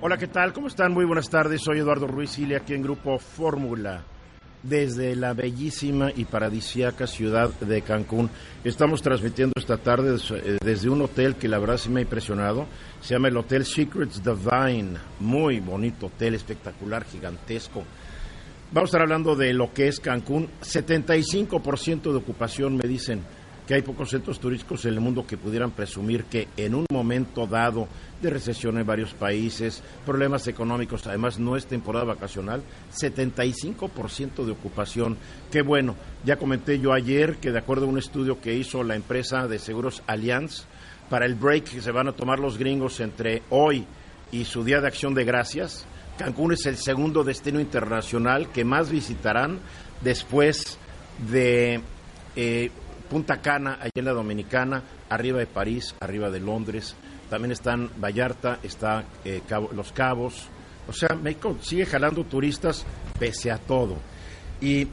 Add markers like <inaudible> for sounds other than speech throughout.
Hola, ¿qué tal? ¿Cómo están? Muy buenas tardes. Soy Eduardo Ruiz Sile, aquí en Grupo Fórmula, desde la bellísima y paradisíaca ciudad de Cancún. Estamos transmitiendo esta tarde eh, desde un hotel que la verdad sí me ha impresionado. Se llama el Hotel Secrets Divine. Muy bonito hotel, espectacular, gigantesco. Vamos a estar hablando de lo que es Cancún. 75% de ocupación, me dicen que hay pocos centros turísticos en el mundo que pudieran presumir que en un momento dado de recesión en varios países, problemas económicos, además no es temporada vacacional, 75% de ocupación. Qué bueno, ya comenté yo ayer que de acuerdo a un estudio que hizo la empresa de seguros Allianz, para el break que se van a tomar los gringos entre hoy y su Día de Acción de Gracias, Cancún es el segundo destino internacional que más visitarán después de... Eh, Punta Cana, allá en la Dominicana, arriba de París, arriba de Londres. También están Vallarta, está eh, Los Cabos. O sea, México sigue jalando turistas pese a todo. Y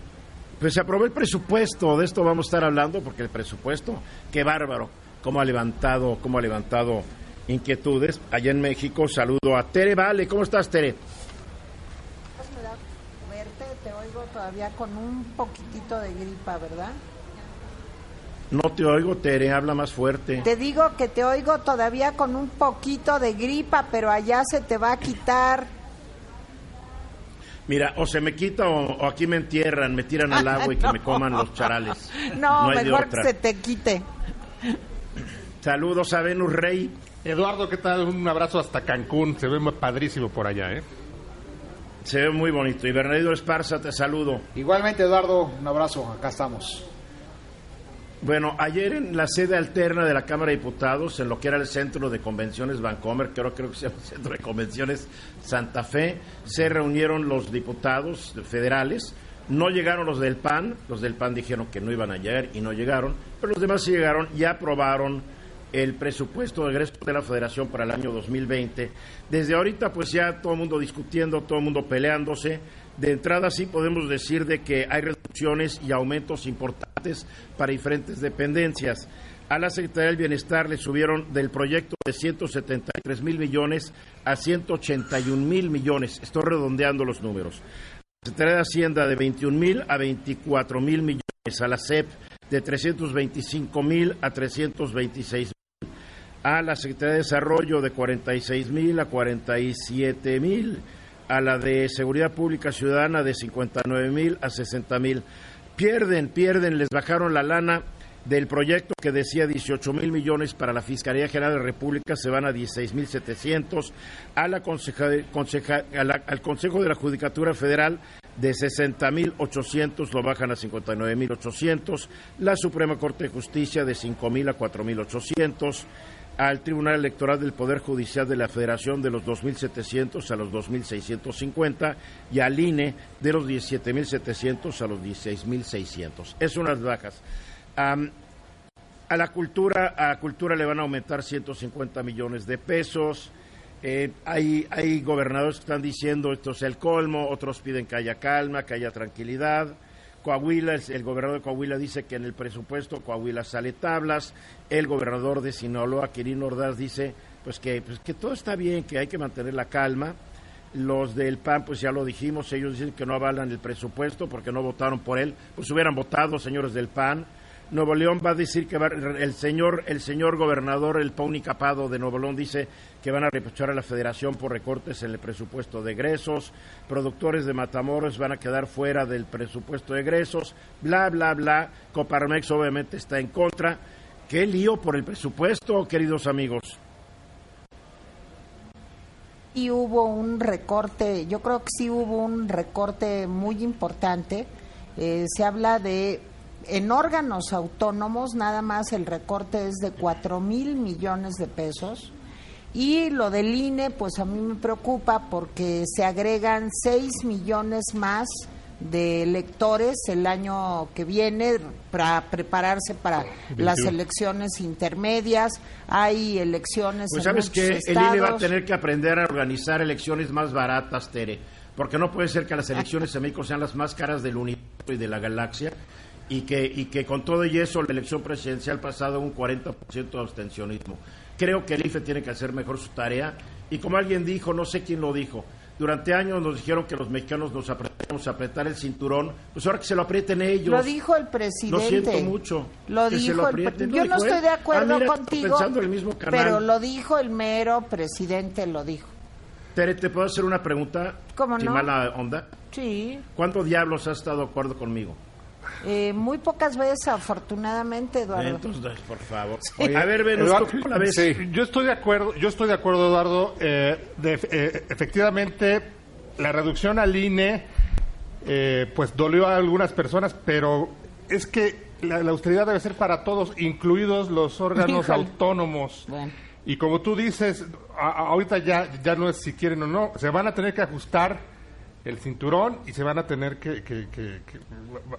pues se aprobó el presupuesto, de esto vamos a estar hablando, porque el presupuesto, qué bárbaro, cómo ha levantado, cómo ha levantado inquietudes. Allá en México, saludo a Tere Vale, ¿cómo estás Tere? Pues me da verte, te oigo todavía con un poquitito de gripa, ¿verdad? No te oigo, Tere, habla más fuerte. Te digo que te oigo todavía con un poquito de gripa, pero allá se te va a quitar. Mira, o se me quita o, aquí me entierran, me tiran al <laughs> agua y que me coman los charales. No, mejor que se te quite. Saludos a Venus Rey. Eduardo, ¿qué tal? Un abrazo hasta Cancún. Se ve padrísimo por allá, ¿eh? Se ve muy bonito. Y Bernardo Esparza, te saludo. Igualmente, Eduardo, un abrazo. Acá estamos. Bueno, ayer en la sede alterna de la Cámara de Diputados, en lo que era el Centro de Convenciones Vancomer, que ahora creo que se llama <laughs> Centro de Convenciones Santa Fe, se reunieron los diputados federales. No llegaron los del PAN, los del PAN dijeron que no iban a llegar y no llegaron, pero los demás sí llegaron y aprobaron el presupuesto de egreso de la Federación para el año 2020. Desde ahorita, pues ya todo el mundo discutiendo, todo el mundo peleándose de entrada sí podemos decir de que hay reducciones y aumentos importantes para diferentes dependencias. A la Secretaría del Bienestar le subieron del proyecto de 173 mil millones a 181 mil millones. Estoy redondeando los números. La Secretaría de Hacienda de 21 mil a 24 mil millones. A la CEP de 325 mil a 326 mil. A la Secretaría de Desarrollo de 46 mil a 47 mil a la de Seguridad Pública Ciudadana de 59 mil a 60 mil. Pierden, pierden, les bajaron la lana del proyecto que decía 18 mil millones para la Fiscalía General de la República, se van a 16 mil 700. A la al Consejo de la Judicatura Federal de 60 mil 800 lo bajan a 59 mil 800. La Suprema Corte de Justicia de 5 mil a 4 mil 800 al Tribunal Electoral del Poder Judicial de la Federación de los 2.700 a los 2.650 y al INE de los 17.700 a los 16.600. Es unas bajas. a la cultura, a cultura le van a aumentar 150 millones de pesos. Eh, hay, hay gobernadores que están diciendo esto es el colmo, otros piden que haya calma, que haya tranquilidad. Coahuila, el, gobernador de Coahuila dice que en el presupuesto Coahuila sale tablas, el gobernador de Sinaloa, Quirino Ordaz, dice pues que, pues que todo está bien, que hay que mantener la calma. Los del PAN, pues ya lo dijimos, ellos dicen que no avalan el presupuesto porque no votaron por él, pues hubieran votado, señores del PAN. Nuevo León va a decir que el señor el señor gobernador el Pauni Capado de Nuevo León dice que van a reprochar a la Federación por recortes en el presupuesto de egresos, productores de Matamoros van a quedar fuera del presupuesto de egresos, bla bla bla. Coparmex obviamente está en contra. Qué lío por el presupuesto, queridos amigos. Y hubo un recorte, yo creo que sí hubo un recorte muy importante. Eh, se habla de en órganos autónomos nada más el recorte es de cuatro mil millones de pesos Y lo del INE, pues a mí me preocupa porque se agregan 6 millones más de electores el año que viene para prepararse para las elecciones intermedias. Hay elecciones Pues en sabes que el. INE va a tener que aprender a organizar elecciones más baratas, Tere, porque no puede ser que las elecciones en México sean las más caras del universo y de la galaxia y que, y que con todo y eso la elección presidencial pasado un 40% de abstencionismo. Creo que el IFE tiene que hacer mejor su tarea y como alguien dijo, no sé quién lo dijo, durante años nos dijeron que los mexicanos nos apretamos a apretar el cinturón, pues ahora que se lo aprieten ellos. Lo dijo el presidente. Lo siento mucho. Lo dijo lo el pre-. Yo ¿Lo no estoy de acuerdo Ah, mira, contigo. pensando en el mismo canal. Pero lo dijo el mero presidente, lo dijo. Tere, ¿te puedo hacer una pregunta? ¿Cómo Sin mala onda. Sí. ¿Cuánto diablos has estado de acuerdo conmigo? Eh, muy pocas veces, afortunadamente, Eduardo. Entonces, por favor. Oye, a ver, Venus, Eduardo, ¿tú cómo la ves? sí, yo estoy de acuerdo, yo estoy de acuerdo, Eduardo. eh, de- eh, efectivamente, la reducción al INE, eh, pues dolió a algunas personas, pero es que la, la austeridad debe ser para todos, incluidos los órganos Híjole. autónomos. Bueno. Y como tú dices, a- a- ahorita ya, ya no es si quieren o no, se van a tener que ajustar el cinturón y se van a tener que, que- que- que-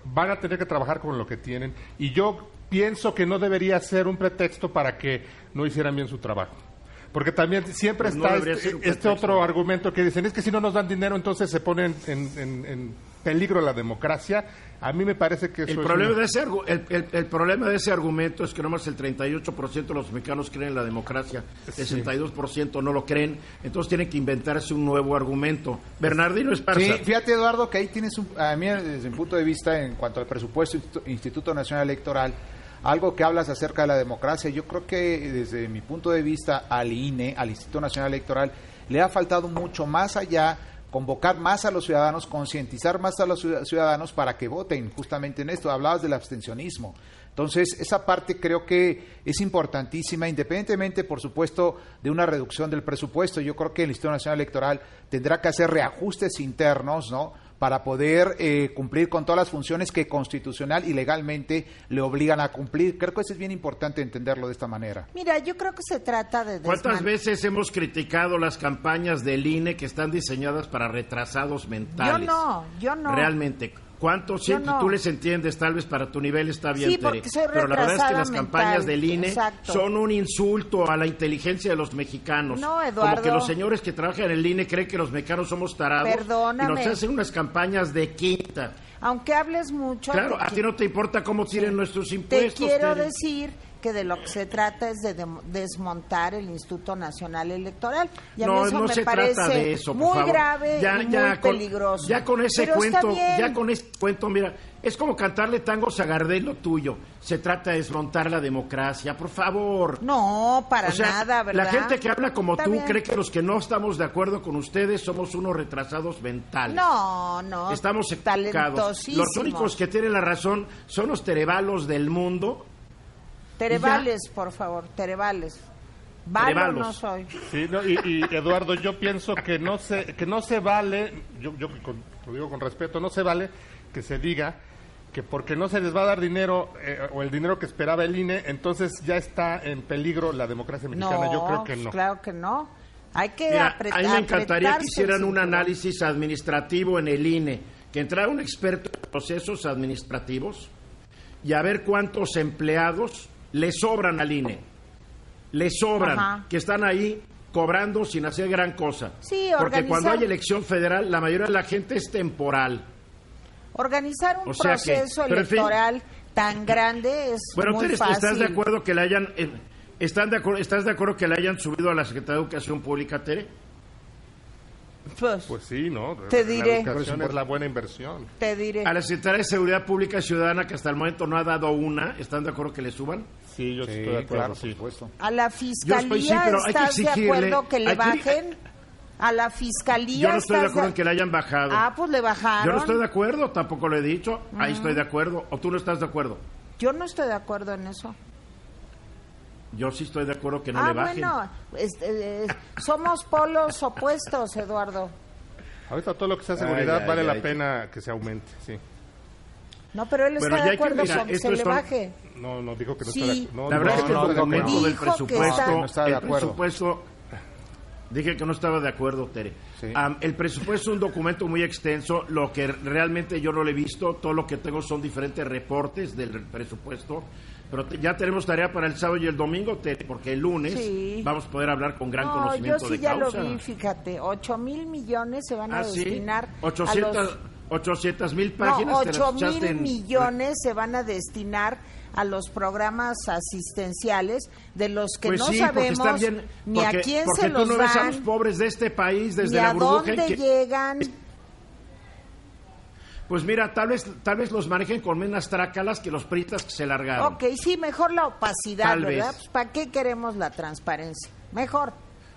van a tener que trabajar con lo que tienen. Y yo pienso que no debería ser un pretexto para que no hicieran bien su trabajo. Porque también siempre Pues está este, este otro argumento que dicen, es que si no nos dan dinero, entonces se pone en, en- en peligro la democracia. A mí me parece que eso El es problema, una- de ese, el, el- el problema de ese argumento es que nomás el 38% de los mexicanos creen en la democracia, el 62% no lo creen, entonces tienen que inventarse un nuevo argumento. Bernardino Esparza. Sí, fíjate Eduardo que ahí tienes un, a mí desde mi punto de vista en cuanto al presupuesto Instituto- Instituto Nacional Electoral, algo que hablas acerca de la democracia, yo creo que desde mi punto de vista al INE, al Instituto Nacional Electoral, le ha faltado mucho más allá convocar más a los ciudadanos, concientizar más a los ciudad- ciudadanos para que voten justamente en esto. Hablabas del abstencionismo. Entonces, esa parte creo que es importantísima, independientemente, por supuesto, de una reducción del presupuesto. Yo creo que el Instituto Nacional Electoral tendrá que hacer reajustes internos, ¿no? Para poder eh, cumplir con todas las funciones que constitucional y legalmente le obligan a cumplir. Creo que eso es bien importante entenderlo de esta manera. Mira, yo creo que se trata de... ¿Cuántas veces hemos criticado las campañas del INE que están diseñadas para retrasados mentales? Yo no, yo no. Realmente. ¿Cuántos? Sí, no. tú les entiendes, tal vez para tu nivel está bien, Sí, Tere, pero la verdad es que las campañas del INE exacto. son un insulto a la inteligencia de los mexicanos. No, Como Eduardo. que los señores que trabajan en el INE creen que los mexicanos somos tarados Perdóname. y nos hacen unas campañas de quinta. Aunque hables mucho... Claro, te a ti no te importa cómo tiren nuestros Te impuestos. quiero Tere. decir que de lo que se trata es de desmontar el Instituto Nacional Electoral. Y a mí no, eso no me se parece trata de eso, por muy favor. grave ya, y ya muy con, peligroso. Ya con ese Pero cuento, ya con ese cuento, mira, es como cantarle tangos a Gardel lo tuyo. Se trata de desmontar la democracia, por favor. No, para O sea, nada, ¿verdad? La gente que habla como Está tú bien. cree que los que no estamos de acuerdo con ustedes somos unos retrasados mentales. No, no. Estamos equivocados. Los únicos que tienen la razón son los terebalos del mundo. Terevales, por favor, Terevales. Valo Terevalos. no soy. Sí, no, y, y, Eduardo, yo pienso que no se, que no se vale, yo, yo con- lo digo con respeto, no se vale que se diga que porque no se les va a dar dinero eh, o el dinero que esperaba el INE, entonces ya está en peligro la democracia mexicana. No, yo creo que no. claro que no. Hay que Mira, apretar. a mí me encantaría que hicieran un análisis administrativo en el INE, que entrara un experto en procesos administrativos y a ver cuántos empleados le sobran al INE. Le sobran, Ajá. que están ahí cobrando sin hacer gran cosa. Sí, Porque cuando hay elección federal, la mayoría de la gente es temporal. Organizar un O sea que- proceso pero en fin. electoral tan grande es Bueno, muy ¿tú fácil. ¿estás de acuerdo que le hayan... eh, ¿están de acuerdo, ¿Estás de acuerdo que le hayan subido a la Secretaría de Educación Pública, Tere? Pues, Pues sí, ¿no? Te La diré. educación es la buena inversión. te diré. A la Secretaría de Seguridad Pública Ciudadana, que hasta el momento no ha dado una, ¿están de acuerdo que le suban? Sí, yo Sí, estoy de acuerdo, claro, por sí. supuesto. A la fiscalía Yo estoy- sí, pero hay que estás de exigirle- acuerdo que le hay que- bajen. A la fiscalía. Yo no estoy de acuerdo en que le hayan bajado. Ah, pues le bajaron. Yo no estoy de acuerdo, tampoco lo he dicho. Ahí estoy de acuerdo. ¿O tú no estás de acuerdo? Yo no estoy de acuerdo en eso. Yo sí estoy de acuerdo que no ah, le bajen. bueno, este, eh, somos polos opuestos, Eduardo. Ahorita todo lo que sea seguridad Ay, ay, vale ay. la pena que se aumente, sí. No, pero él está de que acuerdo mirar, con que se le son- baje. No, no dijo que no Sí. está de acuerdo. La verdad No, es que no, el no. del que presupuesto, está- No está de el presupuesto, Dije que no estaba de acuerdo, Tere. Sí. El presupuesto es un documento muy extenso. Lo que realmente yo no lo he visto, todo lo que tengo son diferentes reportes del presupuesto. Pero te- ya tenemos tarea para el sábado y el domingo, porque el lunes Sí. vamos a poder hablar con gran No, yo conocimiento sí de ya causa. lo vi, fíjate, 8 mil millones se van a Ah, sí. destinar a 800 los... 800 mil No, páginas. las 8 echaste mil en- millones se van a destinar a los programas asistenciales de los que Pues no sí, porque sabemos bien, ni a porque- quién porque se tú los no ves a los dan, pobres de este país desde ni la a burbuja en dónde que- llegan. Pues mira, tal vez tal vez los manejen con menos trácalas que los pritas que se largaron. Ok, sí, mejor la opacidad, Tal ¿verdad? vez. Pues, ¿Para qué queremos la transparencia? Mejor.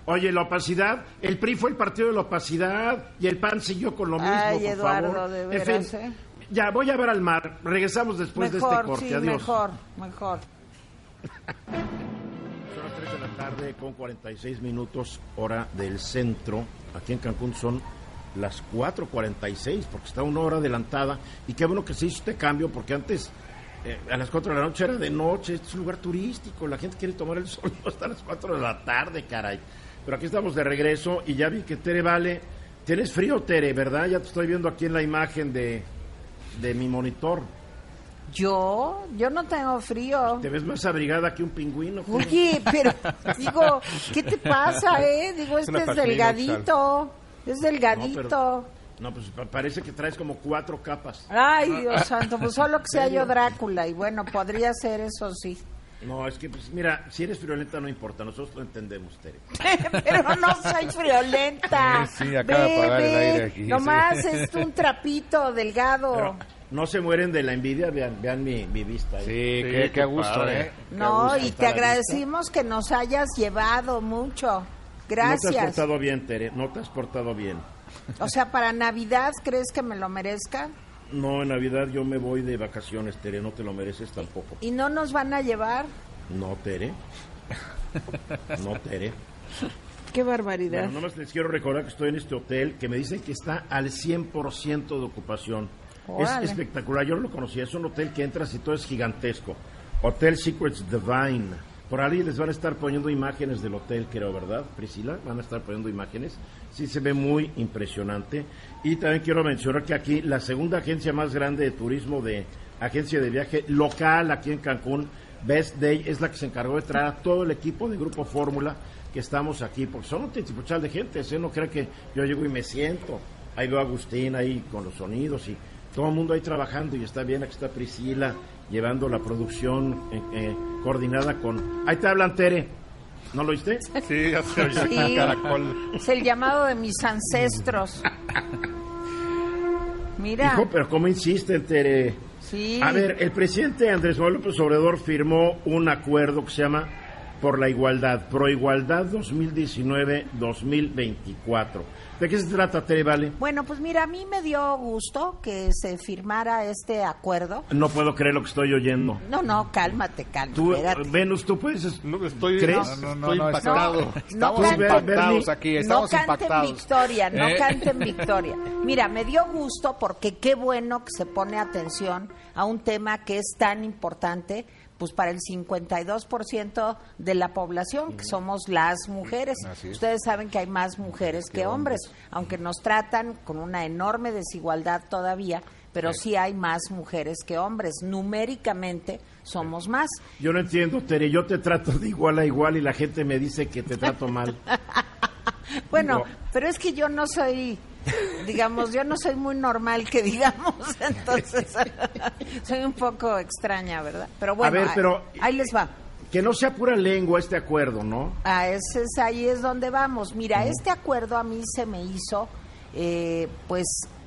Oye, la opacidad, el PRI fue el partido de la opacidad y el PAN siguió con lo mismo, Ay, por Eduardo, favor. de En veras, fin, ¿eh? Ya, voy a ver al mar. Regresamos después de este corte. sí, Adiós. mejor, mejor. <laughs> Son las 3 de la tarde con 46 minutos hora del centro. Aquí en Cancún son las 4.46 porque está una hora adelantada. Y qué bueno que se hizo este cambio porque antes eh, a las 4 de la noche era de noche. Este es un lugar turístico. La gente quiere tomar el sol <laughs> hasta las 4 de la tarde, caray. Pero aquí estamos de regreso y ya vi que Tere Vale. Tienes frío, Tere, ¿verdad? Ya te estoy viendo aquí en la imagen de, de mi monitor. Yo, yo no tengo frío. Te ves más abrigada que un pingüino. Oye, pero <laughs> digo, ¿qué te pasa, eh? Digo, Es este es delgadito. Es No, delgadito. pero- No, pues pa- parece que traes como cuatro capas. Ay, Dios santo, pues solo que sea yo Drácula. Y bueno, podría ser eso sí. No, es que, pues mira, si eres friolenta no importa, nosotros lo entendemos, Tere. <laughs> Pero no soy friolenta. <laughs> Sí, sí, acaba de apagar el aire aquí, Nomás sí. es un trapito delgado. Pero no se mueren de la envidia, vean, vean mi, mi vista. ¿eh? Sí, Sí, qué, qué gusto, padre. ¿eh? Qué no, gusto y te agradecimos que nos hayas llevado mucho. No te has Gracias. portado bien, Tere, no te has portado bien. O sea, para Navidad, ¿crees que me lo merezca? No, en Navidad yo me voy de vacaciones, Tere, no te lo mereces tampoco. ¿Y no nos van a llevar? No, Tere. No, Tere. Qué barbaridad. Bueno, nomás les quiero recordar que estoy en este hotel que me dicen que está al 100% de ocupación. Es espectacular, yo no lo conocía, es un hotel que entras y todo es gigantesco. Hotel Secrets Divine. Por ahí les van a estar poniendo imágenes del hotel, creo, ¿verdad, Priscila? Van a estar poniendo imágenes. Sí, se ve muy impresionante. Y también quiero mencionar que aquí la segunda agencia más grande de turismo de agencia de viaje local aquí en Cancún, Best Day, es la que se encargó de traer a todo el equipo de Grupo Fórmula que estamos aquí, porque son un de gente, ¿eh? no cree que yo llego y me siento. Ahí veo Agustín ahí con los sonidos y todo el mundo ahí trabajando y está bien, aquí está Priscila llevando la producción eh, eh, coordinada con... Ahí te hablan, Tere. ¿No lo oíste? Sí, ya se oye Sí. caracol. Es el llamado de mis ancestros. Mira, Hijo, pero ¿cómo insisten, Tere? sí. A ver, el presidente Andrés Manuel López Obrador firmó un acuerdo que se llama Por la Igualdad, Pro Igualdad 2019-2024. ¿De qué se trata, Tere Vale? Bueno, pues mira, a mí me dio gusto que se firmara este acuerdo. No puedo creer lo que estoy oyendo. No, no, cálmate, cálmate. Tú, espérate. Venus, tú puedes... No, estoy, ¿Crees? No, no, no, estoy no, impactado. No, Estamos cante- impactados aquí, no estamos canten impactados. victoria, no ¿Eh? canten <laughs> victoria. Mira, me dio gusto porque qué bueno que se pone atención a un tema que es tan importante pues para el 52% de la población, que somos las mujeres. Ustedes saben que hay más mujeres que hombres, aunque nos tratan con una enorme desigualdad todavía, pero sí hay más mujeres que hombres. Numéricamente somos más. Yo no entiendo, Tere. Yo te trato de igual a igual y la gente me dice que te trato mal. <laughs> Bueno, No. pero es que yo no soy, digamos, yo no soy muy normal que digamos, <laughs> entonces <laughs> soy un poco extraña, ¿verdad? Pero bueno, ver, ahí- pero- ahí les va. Que no sea pura lengua este acuerdo, ¿no? Ah, ese es, ahí es donde vamos. Mira, este acuerdo a mí se me hizo, eh, pues,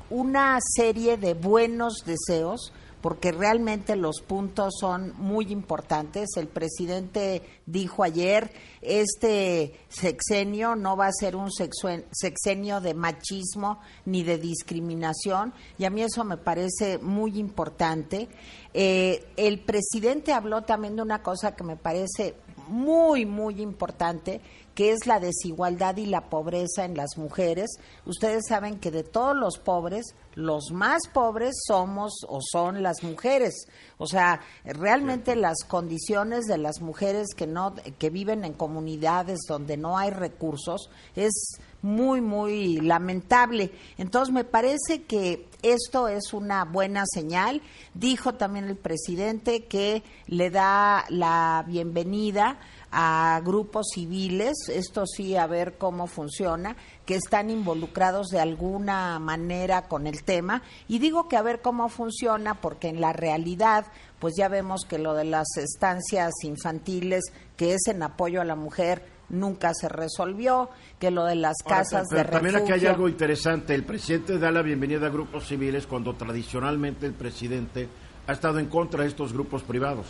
una serie de buenos deseos, porque realmente los puntos son muy importantes. El presidente dijo ayer, este sexenio no va a ser un sexenio de machismo ni de discriminación, y a mí eso me parece muy importante. Eh, el presidente habló también de una cosa que me parece muy, muy importante, que es la desigualdad y la pobreza en las mujeres. Ustedes saben que de todos los pobres, los más pobres somos o son las mujeres. O sea, realmente las condiciones de las mujeres que no que viven en comunidades donde no hay recursos es muy muy lamentable. Entonces me parece que esto es una buena señal. Dijo también el presidente que le da la bienvenida a grupos civiles, esto sí, a ver cómo funciona, que están involucrados de alguna manera con el tema. Y digo que a ver cómo funciona porque en la realidad, pues ya vemos que lo de las estancias infantiles, que es en apoyo a la mujer, nunca se resolvió, que lo de las casas de refugio... También aquí hay algo interesante, el presidente da la bienvenida a grupos civiles cuando tradicionalmente el presidente ha estado en contra de estos grupos privados.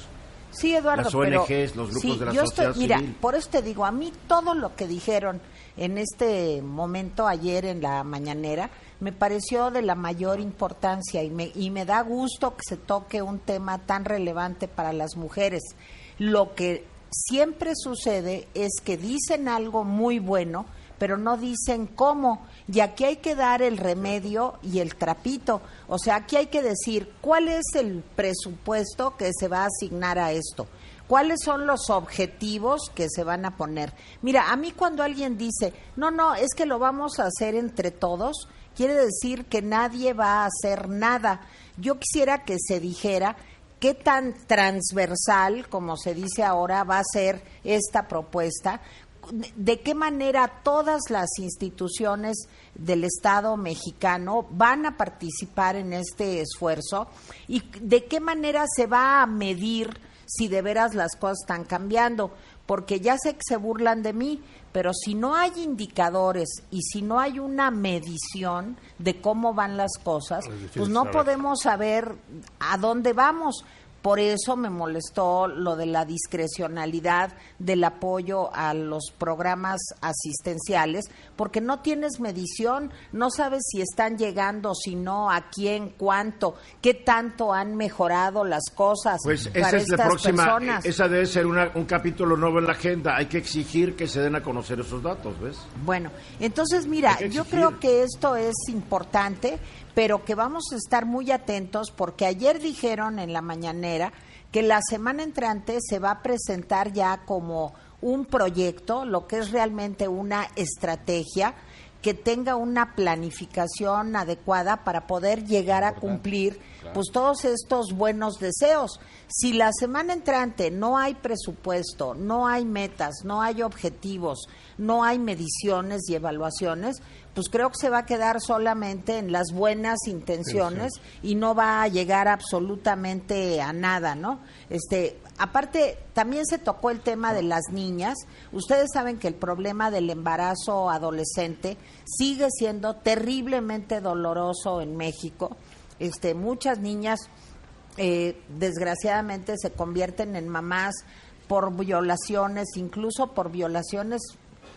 Sí, Eduardo, las ONGs, los grupos de la yo sociedad estoy, mira, civil. por eso te digo, a mí todo lo que dijeron en este momento ayer en la mañanera me pareció de la mayor importancia y me, y me da gusto que se toque un tema tan relevante para las mujeres. Lo que siempre sucede es que dicen algo muy bueno, pero no dicen cómo. Y aquí hay que dar el remedio y el trapito. O sea, aquí hay que decir cuál es el presupuesto que se va a asignar a esto. ¿Cuáles son los objetivos que se van a poner? Mira, a mí cuando alguien dice, no, no, es que lo vamos a hacer entre todos, quiere decir que nadie va a hacer nada. Yo quisiera que se dijera qué tan transversal, como se dice ahora, va a ser esta propuesta, de qué manera todas las instituciones del Estado mexicano van a participar en este esfuerzo y de qué manera se va a medir si de veras las cosas están cambiando, porque ya sé que se burlan de mí, pero si no hay indicadores y si no hay una medición de cómo van las cosas, pues no podemos saber a dónde vamos. Por eso me molestó lo de la discrecionalidad del apoyo a los programas asistenciales, porque no tienes medición, no sabes si están llegando, si no, a quién, cuánto, qué tanto han mejorado las cosas Pues para esa es la estas próxima, personas. esa debe ser una- un capítulo nuevo en la agenda. Hay que exigir que se den a conocer esos datos, ¿ves? Bueno, entonces mira, yo creo que esto es importante, pero que vamos a estar muy atentos porque ayer dijeron en la mañanera que la semana entrante se va a presentar ya como un proyecto, lo que es realmente una estrategia que tenga una planificación adecuada para poder llegar a cumplir pues todos estos buenos deseos. Si la semana entrante no hay presupuesto, no hay metas, no hay objetivos, no hay mediciones y evaluaciones, pues creo que se va a quedar solamente en las buenas intenciones y no va a llegar absolutamente a nada, ¿no? Este, aparte también se tocó el tema de las niñas. Ustedes saben que el problema del embarazo adolescente sigue siendo terriblemente doloroso en México. Este, muchas niñas eh, desgraciadamente se convierten en mamás por violaciones, incluso por violaciones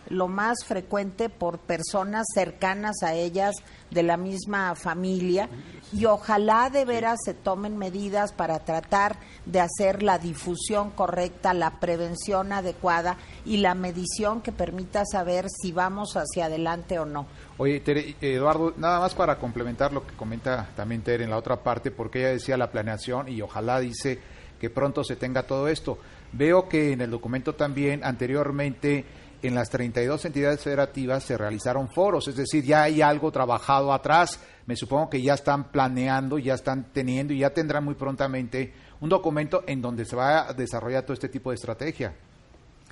lo más frecuente por personas cercanas a ellas de la misma familia y ojalá de veras se tomen medidas para tratar de hacer la difusión correcta, la prevención adecuada y la medición que permita saber si vamos hacia adelante o no. Oye, Tere, Eduardo, nada más para complementar lo que comenta también Tere en la otra parte, porque ella decía la planeación y ojalá dice que pronto se tenga todo esto. Veo que en el documento también anteriormente en las 32 entidades federativas se realizaron foros, es decir, ya hay algo trabajado atrás. Me supongo que ya están planeando, ya están teniendo y ya tendrán muy prontamente un documento en donde se va a desarrollar todo este tipo de estrategia.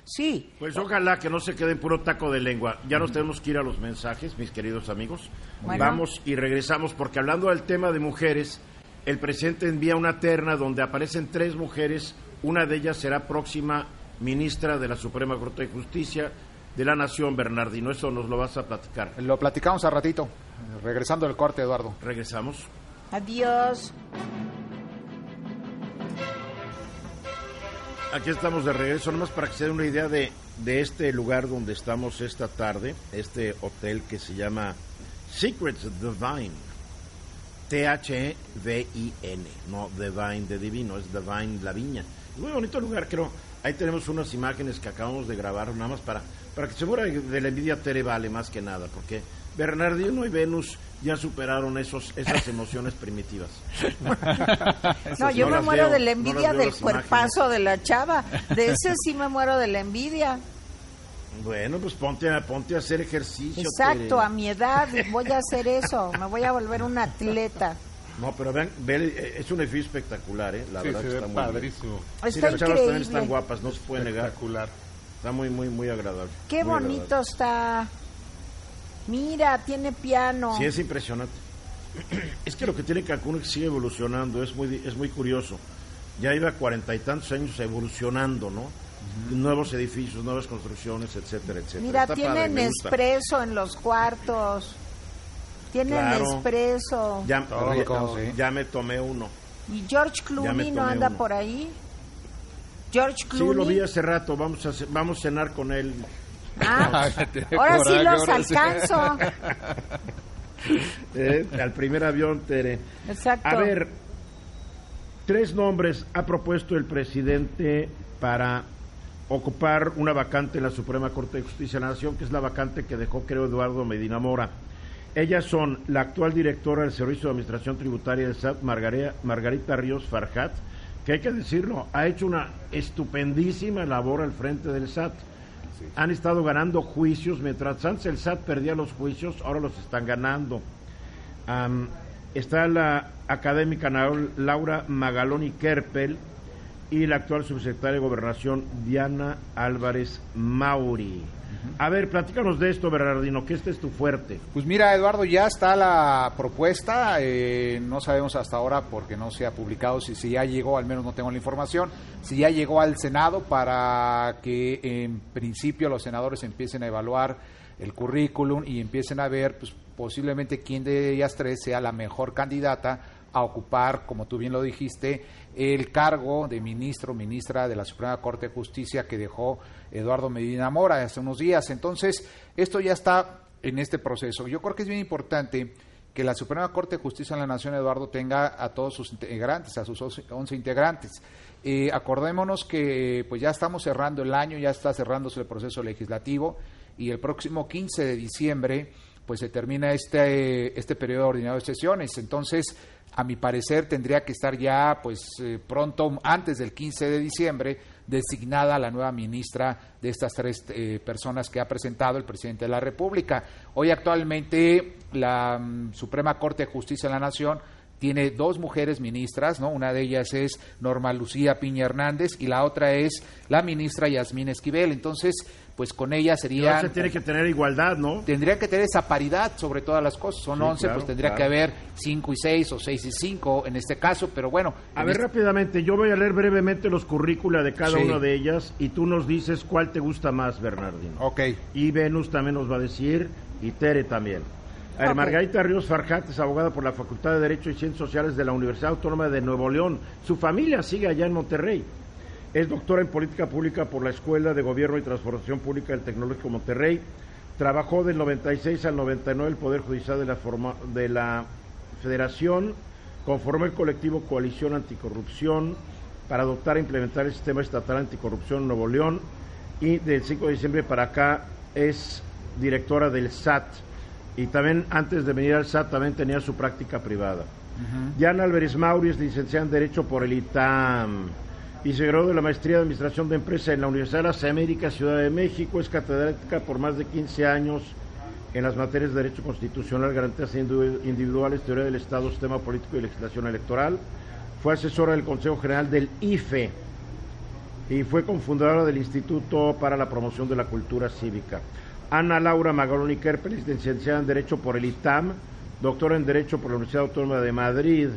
Sí, Pues ojalá que no se quede en puro taco de lengua. Ya nos tenemos que ir a los mensajes, mis queridos amigos. Bueno. Vamos y regresamos porque hablando del tema de mujeres, el presidente envía una terna donde aparecen tres mujeres. Una de ellas será próxima ministra de la Suprema Corte de Justicia de la Nación, Bernardino. Eso nos lo vas a platicar. Lo platicamos a ratito, regresando del corte, Eduardo. Regresamos. adiós. Aquí estamos de regreso, nomás para que se den una idea de, de este lugar donde estamos esta tarde, este hotel que se llama Secrets Divine. T-H-E-V-I-N, no Divine de divino, es Divine la viña. Muy bonito lugar, creo. Ahí tenemos unas imágenes que acabamos de grabar, nada más para, para que se muera de la envidia Tere vale más que nada, porque Bernardino y Venus ya superaron esos, esas <laughs> emociones primitivas. No, yo no me muero veo, de la envidia del cuerpazo de la chava. De ese sí me muero de la envidia. Bueno, pues ponte a, ponte a hacer ejercicio. Exacto, Tere. a mi edad voy a hacer eso. Me voy a volver un atleta. No, pero vean, ve, eh, es un edificio espectacular, ¿eh? La Sí, verdad se que ve está muy bien. padrísimo. Sí, Está las chavas también están guapas, no se puede negar. Espectacular. Está muy, muy, muy agradable. Qué muy bonito agradable. está. Mira, tiene piano. Sí, es impresionante. <clears throat> Es que lo que tiene Cancún es que sigue evolucionando, es muy, es muy curioso. Ya iba cuarenta y tantos años evolucionando, ¿no? Nuevos edificios, nuevas construcciones, etcétera, etcétera. Mira, Está padre, tienen gusta. espresso en los cuartos. Tienen Claro. espresso. Ya, Todo ya- rico, sí. ya me tomé uno. Y George Clooney no anda uno. por ahí. George Sí, lo vi Clooney. hace rato, vamos a, vamos a cenar con él. Ah, <laughs> Tiene ahora sí los alcanzo. <laughs> ¿eh? Al primer avión, Tere. Exacto. A ver, tres nombres ha propuesto el presidente para ocupar una vacante en la Suprema Corte de Justicia de la Nación, que es la vacante que dejó, creo, Eduardo Medina Mora. Ellas son la actual directora del Servicio de Administración Tributaria del SAT, Margarita, Margarita Ríos Farjat, que hay que decirlo, ha hecho una estupendísima labor al frente del SAT. Han estado ganando juicios, mientras antes el SAT perdía los juicios, ahora los están ganando. Está la académica Laura Magaloni Kerpel y la actual subsecretaria de Gobernación Diana Álvarez Mauri. A ver, platícanos de esto, Bernardino, que este es tu fuerte. Pues mira, Eduardo, ya está la propuesta. eh, no sabemos hasta ahora porque no se ha publicado si, si ya llegó, al menos no tengo la información, si ya llegó al Senado para que en principio los senadores empiecen a evaluar el currículum y empiecen a ver pues, posiblemente quién de ellas tres sea la mejor candidata a ocupar, como tú bien lo dijiste, el cargo de ministro ministra de la Suprema Corte de Justicia que dejó Eduardo Medina Mora hace unos días. Entonces, esto ya está en este proceso. Yo creo que es bien importante que la Suprema Corte de Justicia de la Nación, Eduardo, tenga a todos sus integrantes, a sus 11 integrantes. Eh, acordémonos que pues ya estamos cerrando el año, ya está cerrándose el proceso legislativo y el próximo 15 de diciembre pues se termina este, este periodo ordinario de sesiones. Entonces, a mi parecer, tendría que estar ya pues eh, pronto, antes del 15 de diciembre, designada la nueva ministra de estas tres eh, personas que ha presentado el presidente de la República. Hoy actualmente la mm, Suprema Corte de Justicia de la Nación tiene dos mujeres ministras, ¿no? Una de ellas es Norma Lucía Piña Hernández y la otra es la ministra Yasmín Esquivel. Entonces, pues con ella serían se tiene que tener igualdad, ¿no? tendrían que tener esa paridad sobre todas las cosas. Son Sí, 11, claro, pues tendría claro. que haber 5 y 6 o 6 y 5 en este caso, pero bueno. A en ver, este- rápidamente, yo voy a leer brevemente los currícula de cada Sí. una de ellas y tú nos dices cuál te gusta más, Bernardino. Ok. Y Venus también nos va a decir, y Tere también. A ver, Ok. Margarita Ríos Farjat es abogada por la Facultad de Derecho y Ciencias Sociales de la Universidad Autónoma de Nuevo León. Su familia sigue allá en Monterrey. Es doctora en Política Pública por la Escuela de Gobierno y Transformación Pública del Tecnológico Monterrey. Trabajó del 96 al 99 el Poder Judicial de la, forma- de la Federación. Conformó el colectivo Coalición Anticorrupción para adoptar e implementar el sistema estatal anticorrupción en Nuevo León. Y del 5 de diciembre para acá es directora del SAT. Y también antes de venir al SAT también tenía su práctica privada. Diana Álvarez Mauri es licenciada en Derecho por el ITAM y se graduó de la maestría de Administración de Empresa en la Universidad de las Américas, Ciudad de México. Es catedrática por más de 15 años en las materias de Derecho Constitucional, Garantías Individu- Individuales, Teoría del Estado, Sistema Político y Legislación Electoral. Fue asesora del Consejo General del IFE y fue cofundadora del Instituto para la Promoción de la Cultura Cívica. Ana Laura Magaloni Kerpel, licenciada en Derecho por el ITAM, doctora en Derecho por la Universidad Autónoma de Madrid,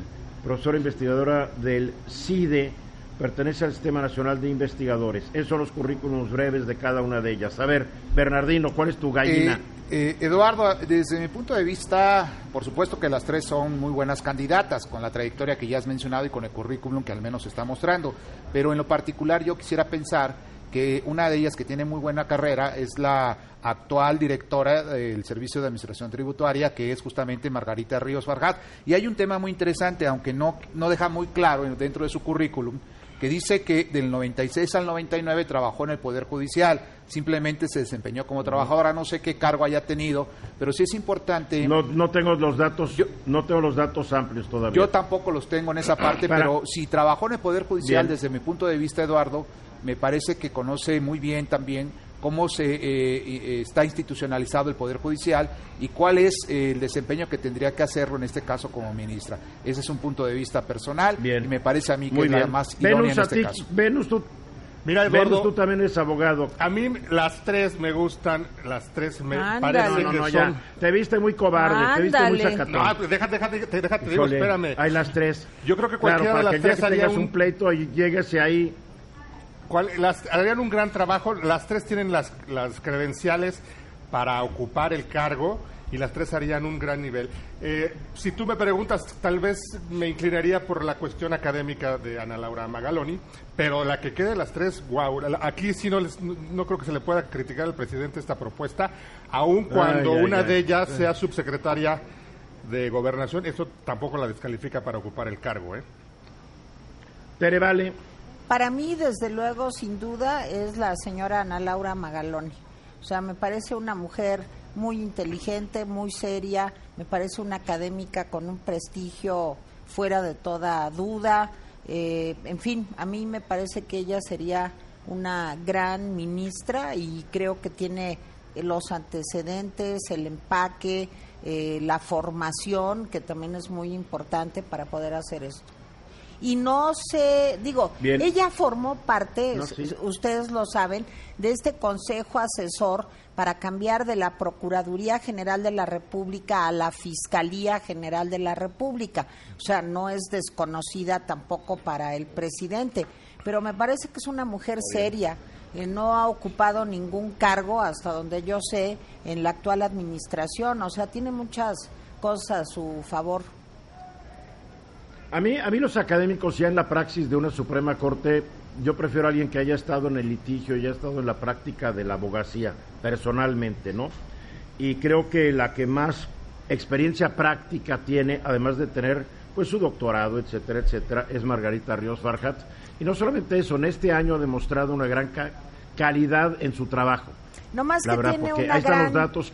profesora investigadora del CIDE, pertenece al Sistema Nacional de Investigadores. Esos son los currículums breves de cada una de ellas. A ver, Bernardino, ¿cuál es tu gallina? Eh, eh, Eduardo, desde mi punto de vista, por supuesto que las tres son muy buenas candidatas, con la trayectoria que ya has mencionado y con el currículum que al menos está mostrando. Pero en lo particular yo quisiera pensar que una de ellas que tiene muy buena carrera es la actual directora del Servicio de Administración Tributaria, que es justamente Margarita Ríos Vargat. Y hay un tema muy interesante, aunque no, no deja muy claro dentro de su currículum, que dice que del 96 al 99 trabajó en el Poder Judicial, simplemente se desempeñó como trabajadora, no sé qué cargo haya tenido, pero sí es importante. No, no tengo los datos, no tengo los datos amplios todavía. Yo tampoco los tengo en esa parte, Para- pero si trabajó en el Poder Judicial, Bien. desde mi punto de vista, Eduardo, me parece que conoce muy bien también cómo se eh, eh, está institucionalizado el Poder Judicial y cuál es eh, el desempeño que tendría que hacerlo en este caso como ministra. Ese es un punto de vista personal Bien. y me parece a mí que Muy es la más idónea Venus, en a este ti, caso. Venus, tú, Mira, Venus, Eduardo, tú también eres abogado. a mí las tres me gustan, las tres me Ándale. parece No, que no, son... ya. Te viste muy cobarde, te viste muy sacatón. No, pues déjate, déjate, déjate, déjate, digo, Híjole, espérame. Hay las tres. Yo creo que Claro, cualquiera para de las que tres que haría tengas un- un pleito y llegues ahí. ¿Cuál- las, harían un gran trabajo. Las tres tienen las, las credenciales para ocupar el cargo y las tres harían un gran nivel. Eh, si tú me preguntas, tal vez me inclinaría por la cuestión académica de Ana Laura Magaloni, pero la que quede de las tres, wow. Aquí sí no, les- no, no creo que se le pueda criticar al presidente esta propuesta, aun cuando Ay, ay, una ay. de ellas sea subsecretaria de gobernación, eso tampoco la descalifica para ocupar el cargo, ¿eh? Tere Vale, Para mí, desde luego, sin duda, es la señora Ana Laura Magaloni. O sea, me parece una mujer muy inteligente, muy seria, me parece una académica con un prestigio fuera de toda duda. Eh, en fin, a mí me parece que ella sería una gran ministra y creo que tiene los antecedentes, el empaque, eh, la formación, que también es muy importante para poder hacer esto y no sé, digo, Bien. ella formó parte, No, s- sí. ustedes lo saben, de este consejo asesor para cambiar de la Procuraduría General de la República a la Fiscalía General de la República. O sea, no es desconocida tampoco para el presidente, pero me parece que es una mujer seria. eh, no ha ocupado ningún cargo, hasta donde yo sé, en la actual administración. O sea, tiene muchas cosas a su favor. A mí, a mí los académicos ya en la praxis de una Suprema Corte, yo prefiero a alguien que haya estado en el litigio y haya estado en la práctica de la abogacía, personalmente, ¿no? Y creo que la que más experiencia práctica tiene, además de tener pues su doctorado, etcétera, etcétera, es Margarita Ríos Farhat. Y no solamente eso, en este año ha demostrado una gran ca- calidad en su trabajo. No más La que verdad, tiene porque una ahí están gran los datos.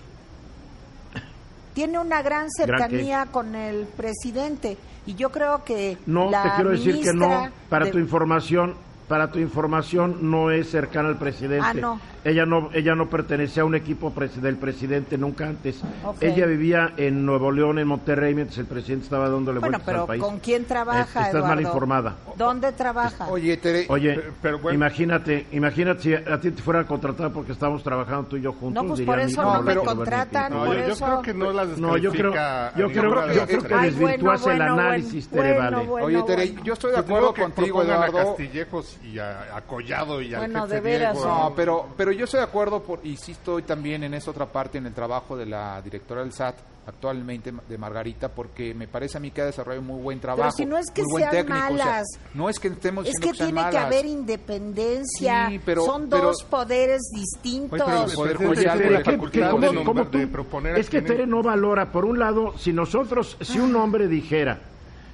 tiene una gran cercanía con el presidente y yo creo que No, la te quiero decir que no. Para de- tu información, para tu información, no es cercana al presidente. Ah, no. Ella no, ella no pertenecía a un equipo del presidente nunca antes. Ella vivía en Nuevo León, en Monterrey, mientras el presidente estaba dándole bueno, vueltas pero al país. ¿con quién trabaja, Es- Estás Eduardo? mal informada. ¿Dónde trabaja? Oye, Tere, Oye, Pero- pero bueno. imagínate, imagínate si a ti te fueran a contratar porque estábamos trabajando tú y yo juntos. no, pues por eso "Hijo, no, no me contratan, pito". No, por yo, eso... creo que no las No, yo creo, yo creo, de que desvirtúas bueno, el bueno, análisis, bueno, Tere bueno, Vale. bueno. Oye, Tere, yo estoy de acuerdo contigo, a Eduardo. Castillejos y a, a Collado y al Bueno, jefe de veras, Diego. No, pero, pero yo estoy de acuerdo, por, y sí estoy también en esta otra parte, en el trabajo de la directora del SAT, actualmente de Margarita, porque me parece a mí que ha desarrollado muy buen trabajo. si no es que muy sean técnico, o sea, malas. no es que estemos Es que sean tiene que malas. haber independencia. Sí, pero- Son pero- dos poderes distintos. Pero el Poder presidente Judicial, tiene Tere, la ¿qué- facultad qué- de cómo- nombrar- cómo tú- de proponer a es que Tere no valora. Por un lado, si nosotros, si un hombre dijera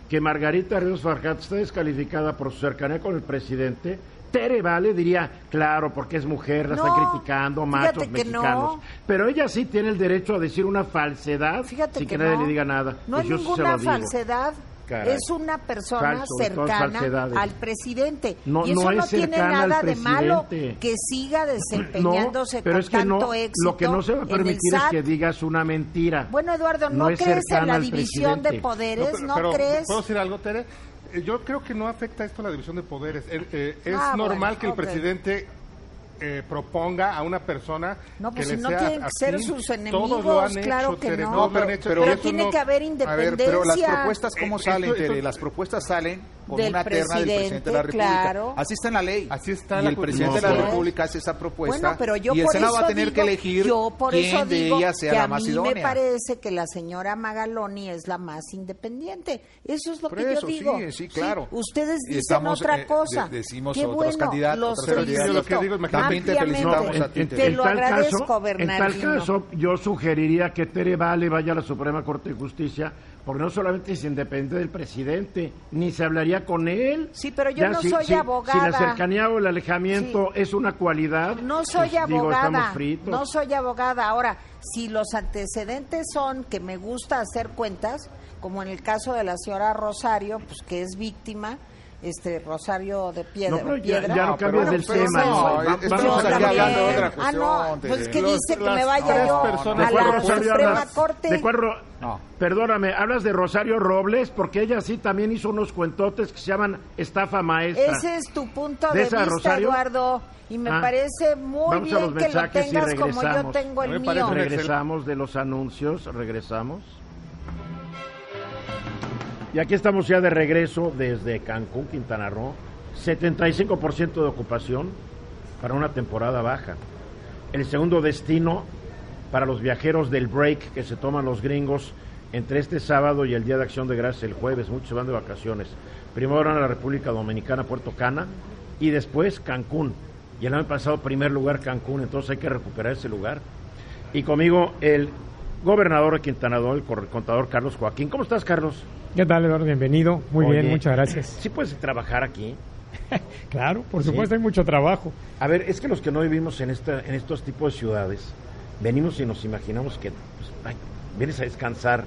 que Margarita Ríos Farjat está descalificada por su cercanía con el presidente, Tere Vale diría, claro, porque es mujer, la No, están criticando, machos que no. mexicanos. Pero ella sí tiene el derecho a decir una falsedad Fíjate sin que, que, nadie no. le diga nada. No Pues hay yo sí se ninguna lo digo. falsedad. Caray. Es una persona Falso, cercana al presidente. No- y eso no no, tiene nada de malo que siga desempeñándose No, pero con es que tanto no, éxito. lo que no se va a permitir es que digas una mentira. Bueno, Eduardo, ¿no, No es crees en la división de poderes? pero- ¿No, pero, crees? ¿Puedo decir algo, Tere? Eh, Yo creo que no afecta esto a la división de poderes. Eh, eh, es Ah, normal bueno, que el presidente eh, proponga a una persona No, pues que si le no sea tienen que ser sus Todos enemigos, lo han claro hecho, que Tere, no. todos lo han pero- hecho, pero y Pero eso tiene no- que haber A ver, independencia. pero las propuestas, ¿cómo Eh, salen, esto- Tere? Las propuestas salen con Del una terna del presidente de la República. claro. Así está en la ley. Así está y la el presidente de la. República hace esa propuesta. Bueno, pero yo y el por Senado eso va a tener digo, que elegir yo por quién eso de ellas sea que la a más mí idónea. me parece que la señora Magaloni es la más independiente. Eso es lo Por que eso, yo digo. sí, sí, claro. ustedes dicen estamos, otra eh, cosa. de- decimos Qué otros bueno, candidatos, los otros candidatos. lo que digo, te felicitamos a ti. Te lo agradezco, caso, en tal caso, yo sugeriría que Tere Vale vaya a la Suprema Corte de Justicia, porque no solamente es independiente del presidente, ni se hablaría con él. Sí, pero yo no soy Si abogada. la cercanía o el alejamiento es una cualidad, No soy pues, digo, abogada, estamos fritos. no soy abogada. Ahora, si los antecedentes son que me gusta hacer cuentas, como en el caso de la señora Rosario, pues que es víctima, este Rosario de Piedra. No, pero ya- Piedra. ya no cambies Bueno, del pero tema, no, no, vamos a aquí hablando de otra Ah, cuestión. no, pues que dice que me vaya yo personas a ¿De cuál la Rosario Suprema hablas? Corte. ¿De cuál ro- No. Perdóname, hablas de Rosario Robles, porque ella sí también hizo unos cuentotes que se llaman estafa maestra. Ese es tu punto ¿De de, esa, vista, Rosario? Eduardo, y me Ah, parece muy vamos a bien los que lo mensajes y tengas como yo regresamos. tengo A el mío. Regresamos de los anuncios, regresamos. Y aquí estamos ya de regreso desde Cancún, Quintana Roo. 75% de ocupación para una temporada baja. El segundo destino para los viajeros del break que se toman los gringos entre este sábado y el Día de Acción de Gracias el jueves. Muchos se van de vacaciones. Primero van a la República Dominicana, Puerto Cana, y después Cancún. Y el año pasado, primer lugar Cancún, entonces hay que recuperar ese lugar. Y conmigo el gobernador de Quintana Roo, el contador Carlos Joaquín. ¿Cómo estás, Carlos? ¿Qué tal, Eduardo? Bienvenido. Muy Oye, bien, muchas gracias. ¿Sí puedes trabajar aquí? <laughs> Claro, por Sí. supuesto, hay mucho trabajo. A ver, es que los que no vivimos en, esta, en estos tipos de ciudades, venimos y nos imaginamos que pues, ay, vienes a descansar.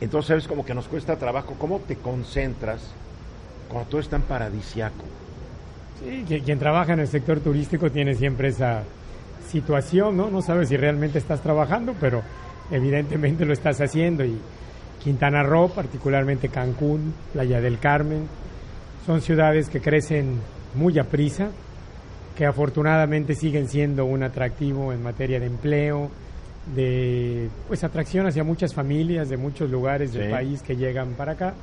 Entonces, ¿sabes? Como que nos cuesta trabajo. ¿Cómo te concentras cuando todo es tan paradisiaco? Sí, qui- quien trabaja en el sector turístico tiene siempre esa situación, ¿no? No sabes si realmente estás trabajando, pero evidentemente lo estás haciendo. Y Quintana Roo, particularmente Cancún, Playa del Carmen, son ciudades que crecen muy a prisa, que afortunadamente siguen siendo un atractivo en materia de empleo, de pues atracción hacia muchas familias de muchos lugares del Sí. país que llegan para acá.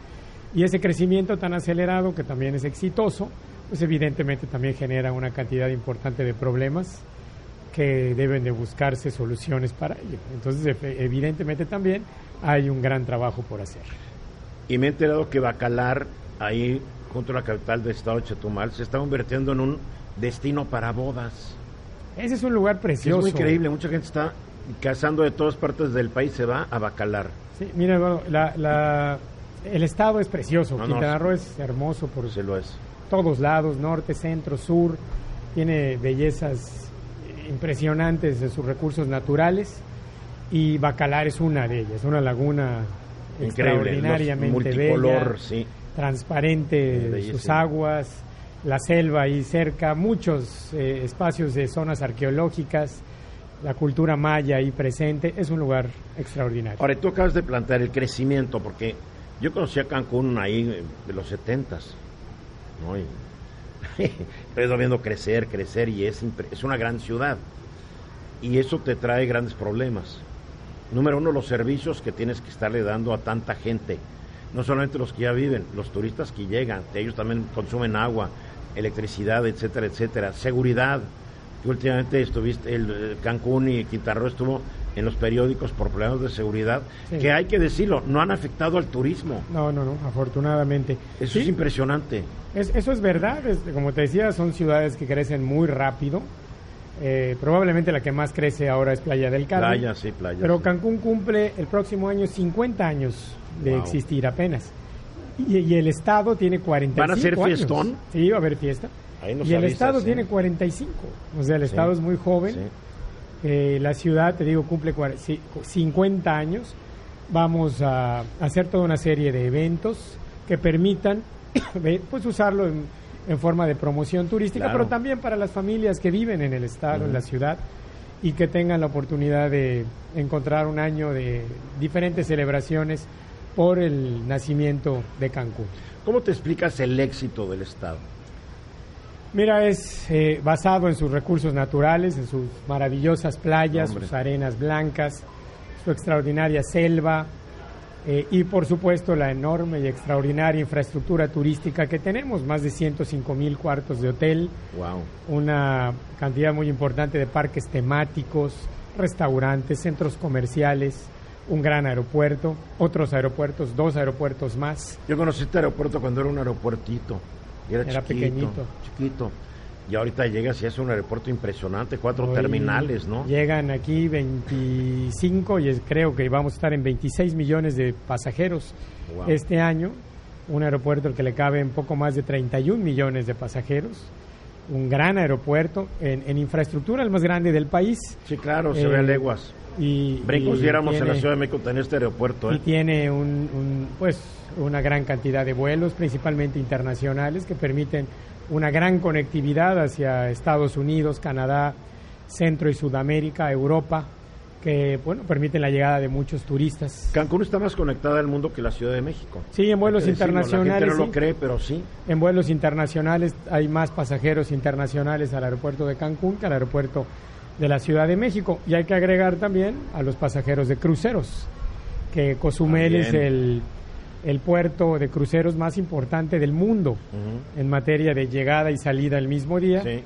Y ese crecimiento tan acelerado, que también es exitoso, pues evidentemente también genera una cantidad importante de problemas que deben de buscarse soluciones para ello. Entonces, evidentemente también hay un gran trabajo por hacer. Y me he enterado que Bacalar, ahí junto a la capital del estado de Chetumal, se está convirtiendo en un destino para bodas. Ese es un lugar Es precioso. muy increíble, mucha gente está casando de todas partes del país, se va a Bacalar. Sí, mira, la, la- el estado es precioso. No, Quintana. Roo es hermoso por Se lo es. todos lados, norte, centro, sur. Tiene bellezas impresionantes de sus recursos naturales y Bacalar es una de ellas, una laguna Increíble. extraordinariamente multicolor, bella, sí. transparente sus aguas, la selva ahí cerca, muchos eh, espacios de zonas arqueológicas, la cultura maya ahí presente, es un lugar extraordinario. Ahora, tú acabas de plantear el crecimiento, porque yo conocí a Cancún ahí eh, de los setentas, ¿no? Y <laughs> ido viendo crecer, crecer, y es, es una gran ciudad. Y eso te trae grandes problemas. Número uno, los servicios que tienes que estarle dando a tanta gente. No solamente los que ya viven, los turistas que llegan, ellos también consumen agua, electricidad, etcétera, etcétera. Seguridad. Últimamente estuviste, el, eh, Cancún y Quintana Roo estuvo en los periódicos por problemas de seguridad, Sí. que hay que decirlo, no han afectado al turismo. No, no, no, afortunadamente. Eso Sí, es impresionante. Es- eso es verdad, es- como te decía, son ciudades que crecen muy rápido. Eh, probablemente la que más crece ahora es Playa del Carmen. Playa, sí, playa. Pero sí. Cancún cumple el próximo año 50 años de Wow. existir apenas. Y, y el Estado tiene 45 ¿Van a hacer años. fiestón? Sí, va a haber fiesta. Ahí y el Estado ¿sí? tiene 45. O sea, el Sí. Estado es muy joven. Sí. Eh, la ciudad, te digo, cumple cuare- ci- 50 años. Vamos a hacer toda una serie de eventos que permitan <coughs> pues usarlo en, en forma de promoción turística, Claro. pero también para las familias que viven en el estado, en la ciudad, y que tengan la oportunidad de encontrar un año de diferentes celebraciones por el nacimiento de Cancún. ¿Cómo te explicas el éxito del Estado? Mira, es eh, basado en sus recursos naturales, en sus maravillosas playas, Hombre. sus arenas blancas, su extraordinaria selva eh, y por supuesto la enorme y extraordinaria infraestructura turística que tenemos, más de 105 mil cuartos de hotel, Wow. una cantidad muy importante de parques temáticos, restaurantes, centros comerciales, un gran aeropuerto, otros aeropuertos, dos aeropuertos más. Yo conocí este aeropuerto cuando era un aeropuertito. Era, Era chiquito, pequeñito. Chiquito. Y ahorita llegas y es un aeropuerto impresionante, cuatro Hoy terminales, ¿no? Llegan aquí 25 y es- creo que vamos a estar en 26 millones de pasajeros Wow. este año. Un aeropuerto al que le caben poco más de 31 millones de pasajeros. Un gran aeropuerto en, en infraestructura, el más grande del país. Sí, claro, se Eh, ve a leguas. Y, Brincos diéramos en la Ciudad de México tener este aeropuerto, y ¿eh? tiene un, un, pues una gran cantidad de vuelos, principalmente internacionales, que permiten una gran conectividad hacia Estados Unidos, Canadá, Centro y Sudamérica, Europa, que bueno permiten la llegada de muchos turistas. Cancún está más conectada al mundo que la Ciudad de México. Sí, en vuelos decirlo, La internacionales. gente no lo cree, pero sí. En vuelos internacionales hay más pasajeros internacionales al aeropuerto de Cancún que al aeropuerto de la Ciudad de México. Y hay que agregar también a los pasajeros de cruceros, que Cozumel es el, el puerto de cruceros más importante del mundo en materia de llegada y salida el mismo día. Sí.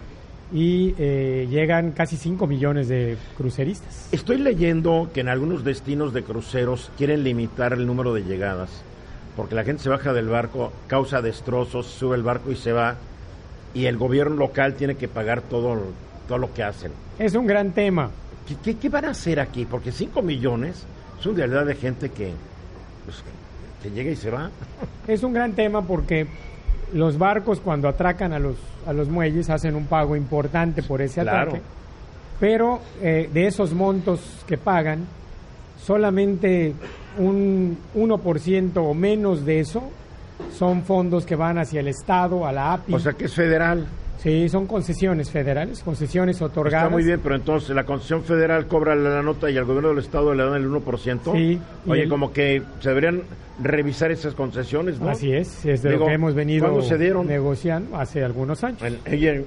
Y eh, llegan casi 5 millones de cruceristas. Estoy leyendo que en algunos destinos de cruceros quieren limitar el número de llegadas, porque la gente se baja del barco, causa destrozos, sube el barco y se va, y el gobierno local tiene que pagar todo, todo lo que hacen. Es un gran tema. ¿Qué, qué, qué van a hacer aquí? Porque 5 millones es una realidad de gente que, pues, que llega y se va. Es un gran tema porque los barcos cuando atracan a los, a los muelles hacen un pago importante por ese Claro. atraque, pero eh, de esos montos que pagan, solamente un 1% o menos de eso son fondos que van hacia el Estado, a la API. O sea que es federal. Sí, son concesiones federales, concesiones otorgadas. Está muy bien, pero entonces la concesión federal cobra la nota y al gobierno del estado le dan el 1%. Sí, Oye, el- como que se deberían revisar esas concesiones, ¿no? Así es, es de Digo, lo que hemos venido ¿cuándo se dieron? negociando hace algunos años. En, oye,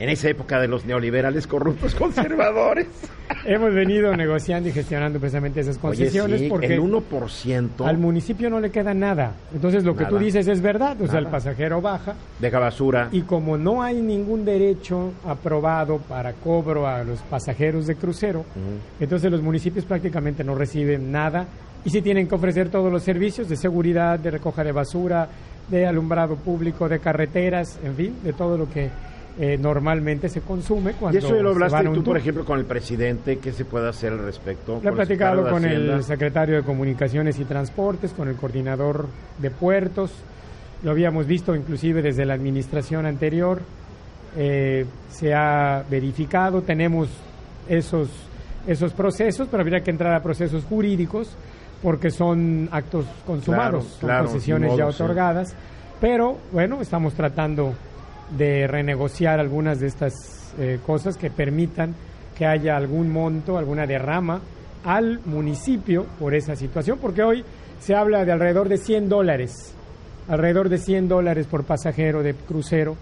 en esa época de los neoliberales corruptos conservadores. <laughs> Hemos venido negociando y gestionando precisamente esas concesiones Oye, sí, porque el 1% al municipio no le queda nada. Entonces lo que tú dices es verdad, o sea, el pasajero baja deja basura. y como no hay ningún derecho aprobado para cobro a los pasajeros de crucero, entonces los municipios prácticamente no reciben nada y sí tienen que ofrecer todos los servicios de seguridad, de recoja de basura, de alumbrado público, de carreteras, en fin, de todo lo que eh, normalmente se consume cuando y eso ya lo hablaste tú, por ejemplo, con el presidente. ¿Qué se puede hacer al respecto? Lo he platicado con el secretario de Comunicaciones y Transportes, con el coordinador de puertos. Lo habíamos visto inclusive desde la administración anterior. Eh, se ha verificado, tenemos esos, esos procesos, pero habría que entrar a procesos jurídicos porque son actos consumados, Claro, son claro, concesiones ni ya sí. otorgadas. Pero bueno, estamos tratando de renegociar algunas de estas eh, cosas que permitan que haya algún monto, alguna derrama al municipio por esa situación, porque hoy se habla de alrededor de 100 dólares, alrededor de 100 dólares por pasajero de crucero,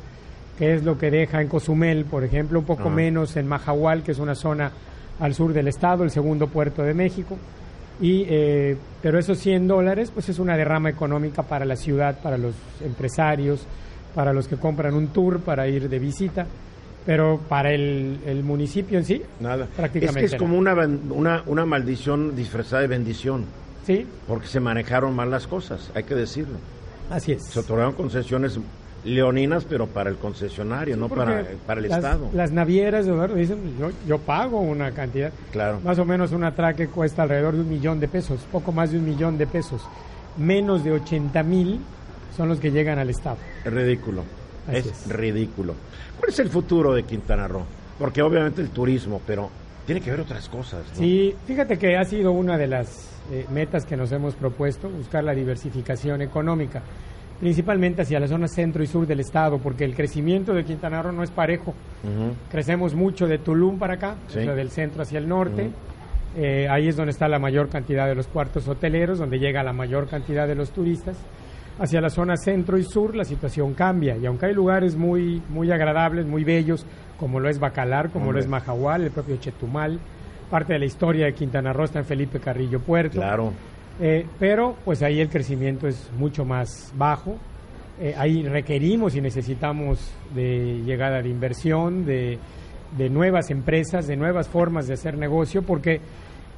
que es lo que deja en Cozumel, por ejemplo, un poco menos en Majahual, que es una zona al sur del estado, el segundo puerto de México. Y, eh, pero esos 100 dólares, pues es una derrama económica para la ciudad, para los empresarios, para los que compran un tour para ir de visita, pero para el, el municipio en sí, Nada. prácticamente es que es como una, una, una maldición disfrazada de bendición, sí, porque se manejaron mal las cosas, hay que decirlo. así es. Se otorgaron concesiones leoninas, pero para el concesionario, no para, para el las, Estado. Las navieras Eduardo, dicen, yo, yo pago una cantidad. Claro. Más o menos un atraque cuesta alrededor de un millón de pesos, poco más de un millón de pesos. Menos de 80 mil son los que llegan al Estado. Es ridículo. Es, es. ridículo. ¿Cuál es el futuro de Quintana Roo? Porque obviamente el turismo, pero tiene que ver otras cosas. ¿no? Sí, fíjate que ha sido una de las eh, metas que nos hemos propuesto, buscar la diversificación económica, principalmente hacia la zona centro y sur del Estado, porque el crecimiento de Quintana Roo no es parejo. Ujú. Crecemos mucho de Tulum para acá, Sí. o sea, del centro hacia el norte. Eh, ahí es donde está la mayor cantidad de los cuartos hoteleros, donde llega la mayor cantidad de los turistas. Hacia la zona centro y sur la situación cambia y aunque hay lugares muy muy agradables, muy bellos, como lo es Bacalar, como Hombre. lo es Majahual, el propio Chetumal, parte de la historia de Quintana Roo está en Felipe Carrillo Puerto. Claro. Eh, pero pues ahí el crecimiento es mucho más bajo. Eh, ahí requerimos y necesitamos de llegada de inversión, de, de nuevas empresas, de nuevas formas de hacer negocio, porque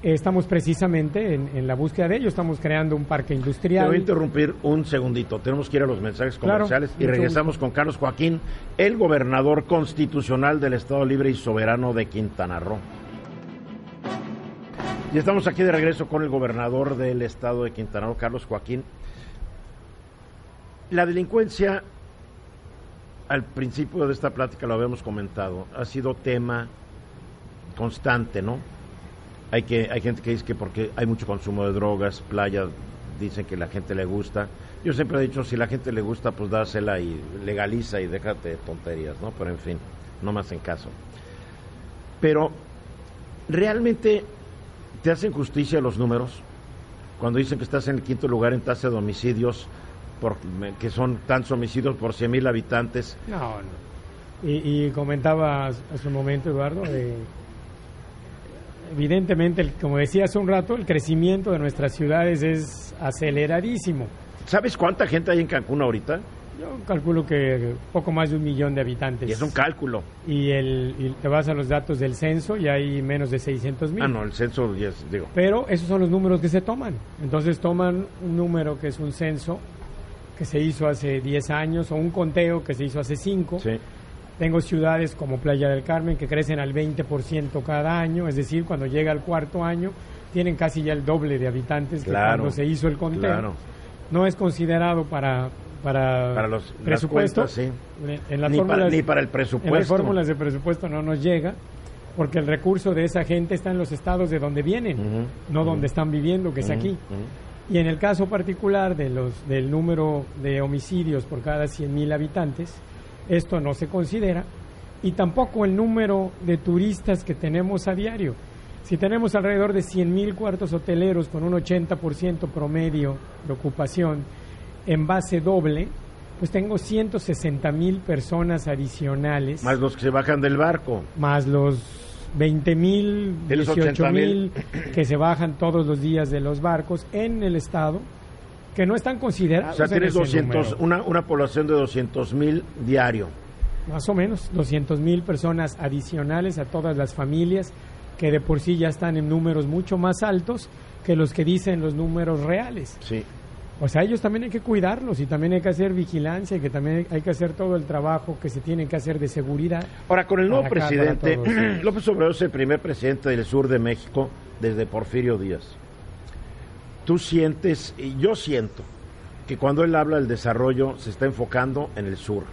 estamos precisamente en, la búsqueda de ello. Estamos creando un parque industrial. Te voy a interrumpir un segundito. Tenemos que ir a los mensajes comerciales y regresamos con Carlos Joaquín, el gobernador constitucional del Estado Libre y Soberano de Quintana Roo. Y estamos aquí de regreso con el gobernador del Estado de Quintana Roo, Carlos Joaquín. La delincuencia, al principio de esta plática lo habíamos comentado, ha sido tema constante, ¿no? Hay, que, hay gente que dice que porque hay mucho consumo de drogas, playa, dicen que la gente le gusta. Yo siempre he dicho, si la gente le gusta, pues dásela y legaliza y déjate de tonterías, ¿no? Pero en fin, no más en caso. Pero, ¿realmente te hacen justicia los números? Cuando dicen que estás en el quinto lugar en tasa de homicidios, por, que son tantos homicidios por 100.000 habitantes. No, no. Y, y comentaba hace un momento, Eduardo, de evidentemente, como decía hace un rato, el crecimiento de nuestras ciudades es aceleradísimo. ¿Sabes cuánta gente hay en Cancún ahorita? Yo calculo que poco más de un millón de habitantes. Y es un cálculo. Y, el, te vas a los datos del censo y hay menos de 600 mil. Ah, no, el censo, digo. Pero esos son los números que se toman. Entonces toman un número que es un censo que se hizo hace 10 años o un conteo que se hizo hace 5. Sí tengo ciudades como Playa del Carmen que crecen al 20% cada año, es decir, cuando llega el cuarto año tienen casi ya el doble de habitantes que cuando se hizo el conteo. No es considerado para para, los presupuestos, sí. en las ni, para, ni para el presupuesto. En las fórmulas de presupuesto no nos llega porque el recurso de esa gente está en los estados de donde vienen, no donde están viviendo, que es aquí. Y en el caso particular de los del número de homicidios por cada 100.000 habitantes, esto no se considera, y tampoco el número de turistas que tenemos a diario. Si tenemos alrededor de 100.000 cuartos hoteleros con un 80% promedio de ocupación en base doble, pues tengo 160.000 personas adicionales. Más los que se bajan del barco. Más los 20.000, 18.000 que se bajan todos los días de los barcos en el estado que no están considerados. O sea, tienes 200, una, una población de 200 mil diario. Más o menos, 200 mil personas adicionales a todas las familias que de por sí ya están en números mucho más altos que los que dicen los números reales. Sí. O sea, ellos también hay que cuidarlos y también hay que hacer vigilancia y que también hay que hacer todo el trabajo que se tiene que hacer de seguridad. Ahora, con el nuevo presidente, <clears throat> López Obrador es el primer presidente del sur de México desde Porfirio Díaz tú sientes, y yo siento, que cuando él habla del desarrollo se está enfocando en el sur,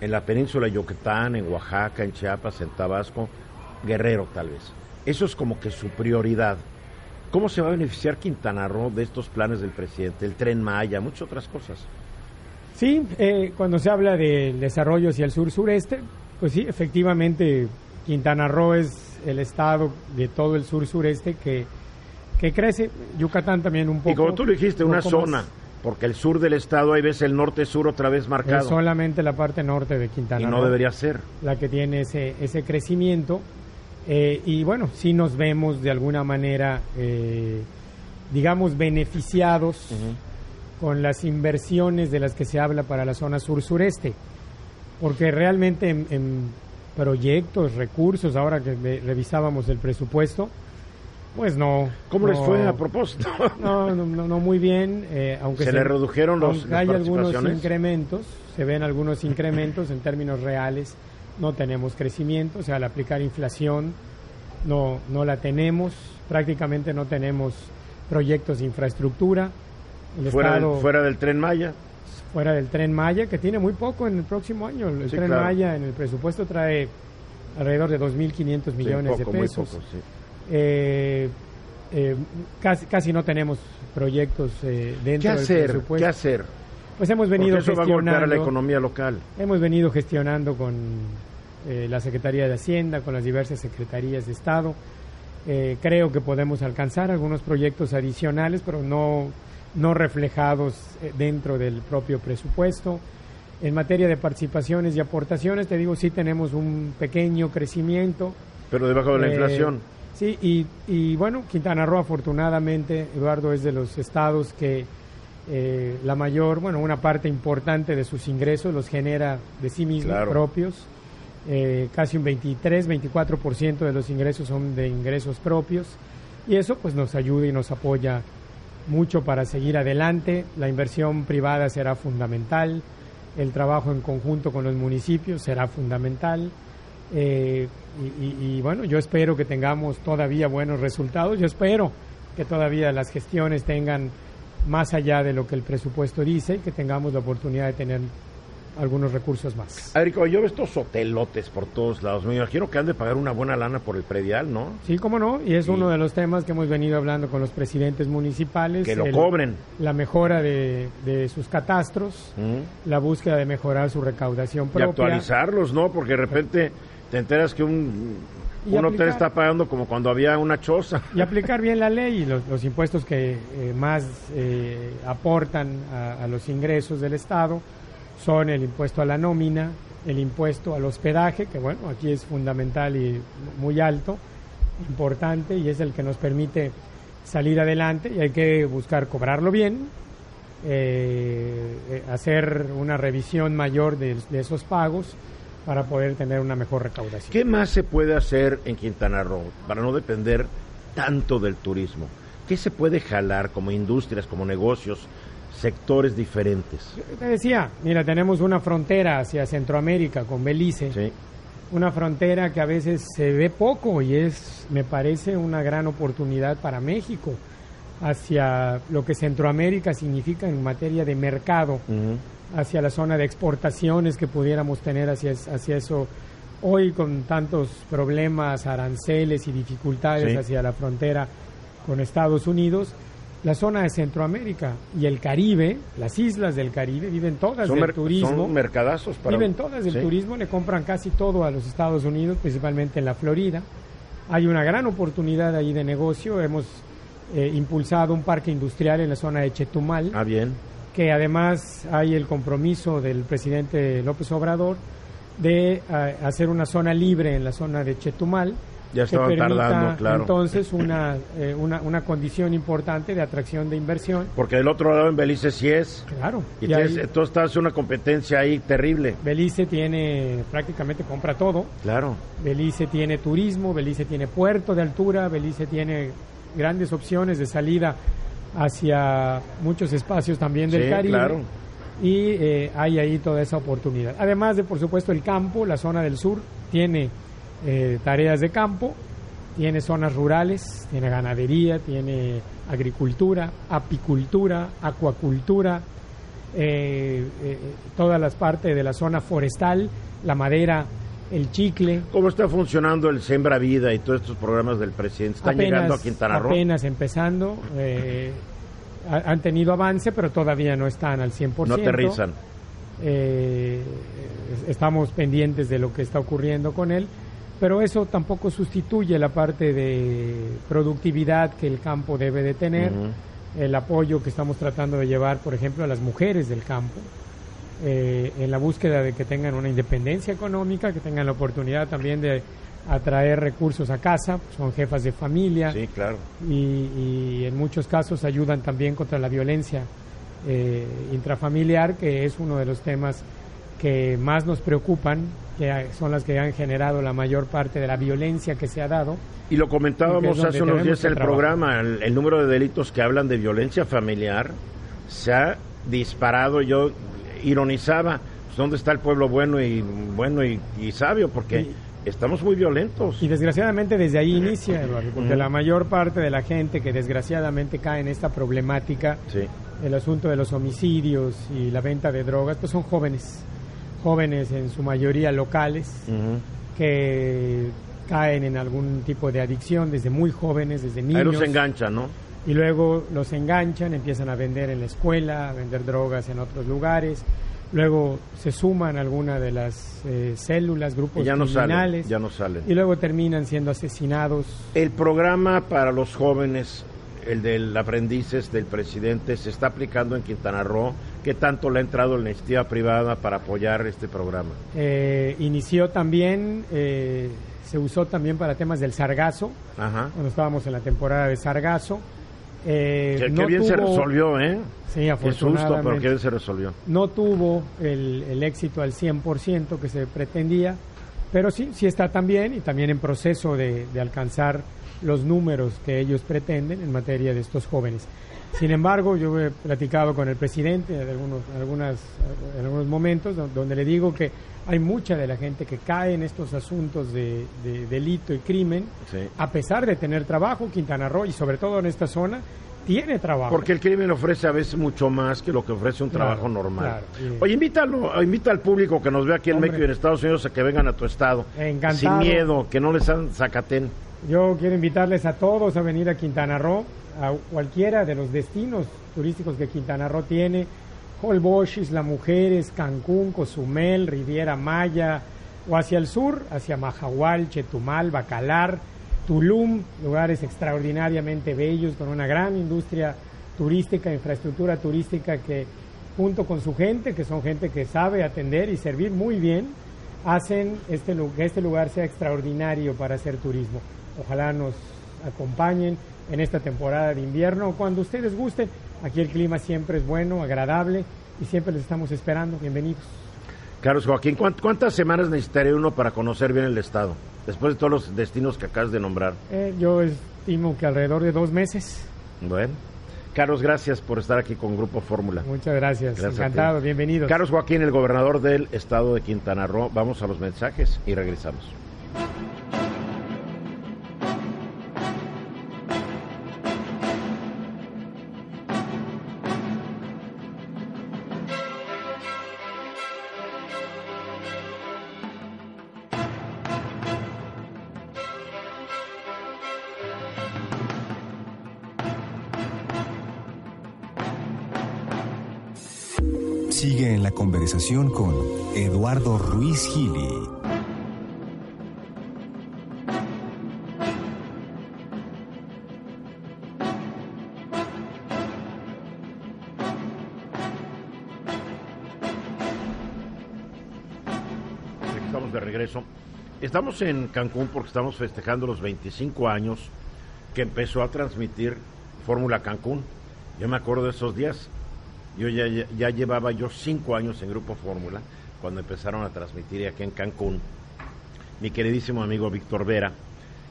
en la península de Yucatán, en Oaxaca, en Chiapas, en Tabasco, Guerrero tal vez. Eso es como que su prioridad. ¿Cómo se va a beneficiar Quintana Roo de estos planes del presidente, el tren Maya, muchas otras cosas? Sí, eh, cuando se habla del desarrollo hacia el sur-sureste, pues sí, efectivamente Quintana Roo es el estado de todo el sur-sureste que que crece, Yucatán también un poco. Y como tú lo dijiste, una zona, porque el sur del estado ahí ves el norte-sur otra vez marcado. Es solamente la parte norte de Quintana Y no debería ser. La que tiene ese, ese crecimiento. Eh, y bueno, sí nos vemos de alguna manera, eh, digamos, beneficiados con las inversiones de las que se habla para la zona sur-sureste. Porque realmente en proyectos, recursos, ahora que revisábamos el presupuesto, pues no. ¿Cómo les fue a propósito? <laughs> No, no, no, muy bien. Eh, aunque se, le redujeron los hay algunos incrementos, se ven algunos incrementos en términos reales. No tenemos crecimiento, o sea, al aplicar inflación no, no la tenemos. Prácticamente no tenemos proyectos de infraestructura. fuera, del, fuera del tren Maya. Fuera del tren Maya, que tiene muy poco en el próximo año. El tren Maya en el presupuesto trae alrededor de 2.500 millones de pesos. Eh, eh, casi, casi no tenemos proyectos eh, dentro ¿Qué hacer? ¿Qué hacer? Pues hemos venido gestionando. la economía local. Hemos venido gestionando con eh, la Secretaría de Hacienda, con las diversas secretarías de Estado. creo que podemos alcanzar algunos proyectos adicionales, pero no, no reflejados dentro del propio presupuesto. En materia de participaciones y aportaciones, te digo, sí tenemos un pequeño crecimiento. Pero debajo de la inflación Sí, y, y, bueno, Quintana Roo afortunadamente, Eduardo, es de los estados que eh, la mayor, bueno, una parte importante de sus ingresos los genera de sí mismos propios. Eh, casi un 23, 24% de los ingresos son de ingresos propios. Y eso pues nos ayuda y nos apoya mucho para seguir adelante. La inversión privada será fundamental, el trabajo en conjunto con los municipios será fundamental. Eh, y, y, bueno, yo espero que tengamos todavía buenos resultados. Yo espero que todavía las gestiones tengan más allá de lo que el presupuesto dice y que tengamos la oportunidad de tener algunos recursos más. Erico, yo veo estos hotelotes por todos lados. Me imagino que han de pagar una buena lana por el predial, ¿no? Sí, cómo no. Y es uno de los temas que hemos venido hablando con los presidentes municipales. Que lo cobren. La mejora de, sus catastros, la búsqueda de mejorar su recaudación propia. Y actualizarlos, ¿no? Porque de repente te enteras que un, un hotel está pagando como cuando había una choza. Y aplicar bien la ley y los, impuestos que eh, más eh, aportan a los ingresos del Estado son el impuesto a la nómina, el impuesto al hospedaje, que bueno, aquí es fundamental y muy alto, importante, y es el que nos permite salir adelante y hay que buscar cobrarlo bien, eh, eh, hacer una revisión mayor de, esos pagos para poder tener una mejor recaudación. ¿Qué más se puede hacer en Quintana Roo para no depender tanto del turismo? ¿Qué se puede jalar como industrias, como negocios sectores diferentes. Te decía, mira, tenemos una frontera hacia Centroamérica con Belice. Una frontera que a veces se ve poco y es, me parece, una gran oportunidad para México hacia lo que Centroamérica significa en materia de mercado, hacia la zona de exportaciones que pudiéramos tener hacia, hacia eso. Hoy con tantos problemas, aranceles y dificultades hacia la frontera con Estados Unidos, la zona de Centroamérica y el Caribe, las islas del Caribe, viven todas del turismo. Son mercadazos para... Viven todas del turismo, le compran casi todo a los Estados Unidos, principalmente en la Florida. Hay una gran oportunidad ahí de negocio. Hemos eh, impulsado un parque industrial en la zona de Chetumal. Ah, bien. Que además hay el compromiso del presidente López Obrador de eh, hacer una zona libre en la zona de Chetumal ya estaban tardando, claro. Entonces, una, eh, una, una, condición importante de atracción de inversión. Porque del otro lado en Belice sí es. Claro. Y, entonces, estás una competencia ahí terrible. Belice tiene, prácticamente compra todo. Claro. Belice tiene turismo, Belice tiene puerto de altura, Belice tiene grandes opciones de salida hacia muchos espacios también del sí, Caribe. Claro. Y eh, hay ahí toda esa oportunidad. Además de, por supuesto, el campo, la zona del sur tiene eh, tareas de campo, tiene zonas rurales, tiene ganadería, tiene agricultura, apicultura, acuacultura, eh, eh, todas las partes de la zona forestal, la madera, el chicle. ¿Cómo está funcionando el Sembra Vida y todos estos programas del presidente? ¿Están llegando a Quintana Roo? Apenas empezando. han tenido avance, pero todavía no están al 100%. No aterrizan. estamos pendientes de lo que está ocurriendo con él pero eso tampoco sustituye la parte de productividad que el campo debe de tener, el apoyo que estamos tratando de llevar, por ejemplo, a las mujeres del campo, eh, en la búsqueda de que tengan una independencia económica, que tengan la oportunidad también de atraer recursos a casa, son jefas de familia. Sí, claro. Y, en muchos casos ayudan también contra la violencia eh, intrafamiliar, que es uno de los temas que más nos preocupan que son las que han generado la mayor parte de la violencia que se ha dado. Y lo comentábamos hace unos días en el programa, el, número de delitos que hablan de violencia familiar se ha disparado. Yo ironizaba, pues, ¿dónde está el pueblo bueno y bueno y, sabio? Porque estamos muy violentos. Y desgraciadamente desde ahí inicia, porque la mayor parte de la gente que desgraciadamente cae en esta problemática, el asunto de los homicidios y la venta de drogas, pues son jóvenes jóvenes en su mayoría locales que caen en algún tipo de adicción desde muy jóvenes, desde niños. Ahí los enganchan, ¿no? Y luego los enganchan, empiezan a vender en la escuela, a vender drogas en otros lugares. Luego se suman alguna de las eh, células, grupos ya no criminales. ya no salen. Y luego terminan siendo asesinados. El programa para los jóvenes el del aprendices del presidente se está aplicando en Quintana Roo. ¿Qué tanto le ha entrado la iniciativa privada para apoyar este programa? Eh, inició también, eh, se usó también para temas del sargazo, cuando estábamos en la temporada de sargazo. Eh, qué, bien se resolvió, ¿eh? Sí, afortunadamente. Qué susto, pero qué se resolvió. No tuvo el, el éxito al 100% que se pretendía, pero sí, sí está también y también en proceso de, de alcanzar los números que ellos pretenden en materia de estos jóvenes. Sin embargo, yo he platicado con el presidente en algunos, algunas, en algunos momentos donde le digo que hay mucha de la gente que cae en estos asuntos de, delito y crimen, a pesar de tener trabajo, Quintana Roo y sobre todo en esta zona, tiene trabajo. Porque el crimen ofrece a veces mucho más que lo que ofrece un trabajo normal. Oye, invítalo, invita al público que nos ve aquí en México y en Estados Unidos a que vengan a tu estado. Encantado. Sin miedo, que no les dan zacatén. Yo quiero invitarles a todos a venir a Quintana Roo a cualquiera de los destinos turísticos que Quintana Roo tiene, Holbox, Isla Mujeres, Cancún, Cozumel, Riviera Maya, o hacia el sur, hacia Majahual, Chetumal, Bacalar, Tulum, lugares extraordinariamente bellos con una gran industria turística, infraestructura turística que junto con su gente, que son gente que sabe atender y servir muy bien, hacen este, que este lugar sea extraordinario para hacer turismo. Ojalá nos acompañen en esta temporada de invierno. Cuando ustedes gusten, aquí el clima siempre es bueno, agradable y siempre les estamos esperando. Bienvenidos. Carlos Joaquín, ¿cuántas semanas necesitaría uno para conocer bien el estado? Después de todos los destinos que acabas de nombrar. Eh, yo estimo que alrededor de dos meses. Bueno. Carlos, gracias por estar aquí con Grupo Fórmula. Muchas gracias. Encantado, bienvenido. Carlos Joaquín, el gobernador del estado de Quintana Roo. Vamos a los mensajes y regresamos. Con Eduardo Ruiz Gili. Estamos de regreso. Estamos en Cancún porque estamos festejando los 25 años que empezó a transmitir Fórmula Cancún. Yo me acuerdo de esos días yo ya, ya, llevaba yo cinco años en Grupo Fórmula cuando empezaron a transmitir aquí en Cancún. Mi queridísimo amigo Víctor Vera,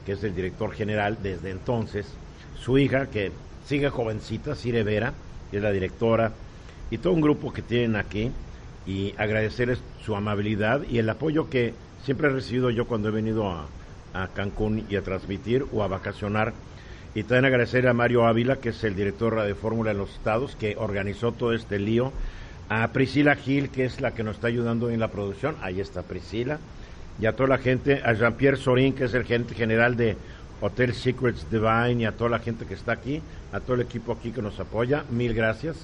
que es el director general desde entonces, su hija, que sigue jovencita, Cire Vera, que es la directora, y todo un grupo que tienen aquí, y agradecerles su amabilidad y el apoyo que siempre he recibido yo cuando he venido a, a Cancún y a transmitir o a vacacionar y también agradecer a Mario Ávila, que es el director de Fórmula en los Estados, que organizó todo este lío. A Priscila Gil, que es la que nos está ayudando en la producción. Ahí está Priscila. Y a toda la gente, a Jean-Pierre Sorin, que es el gerente general de Hotel Secrets Divine, y a toda la gente que está aquí, a todo el equipo aquí que nos apoya. Mil gracias.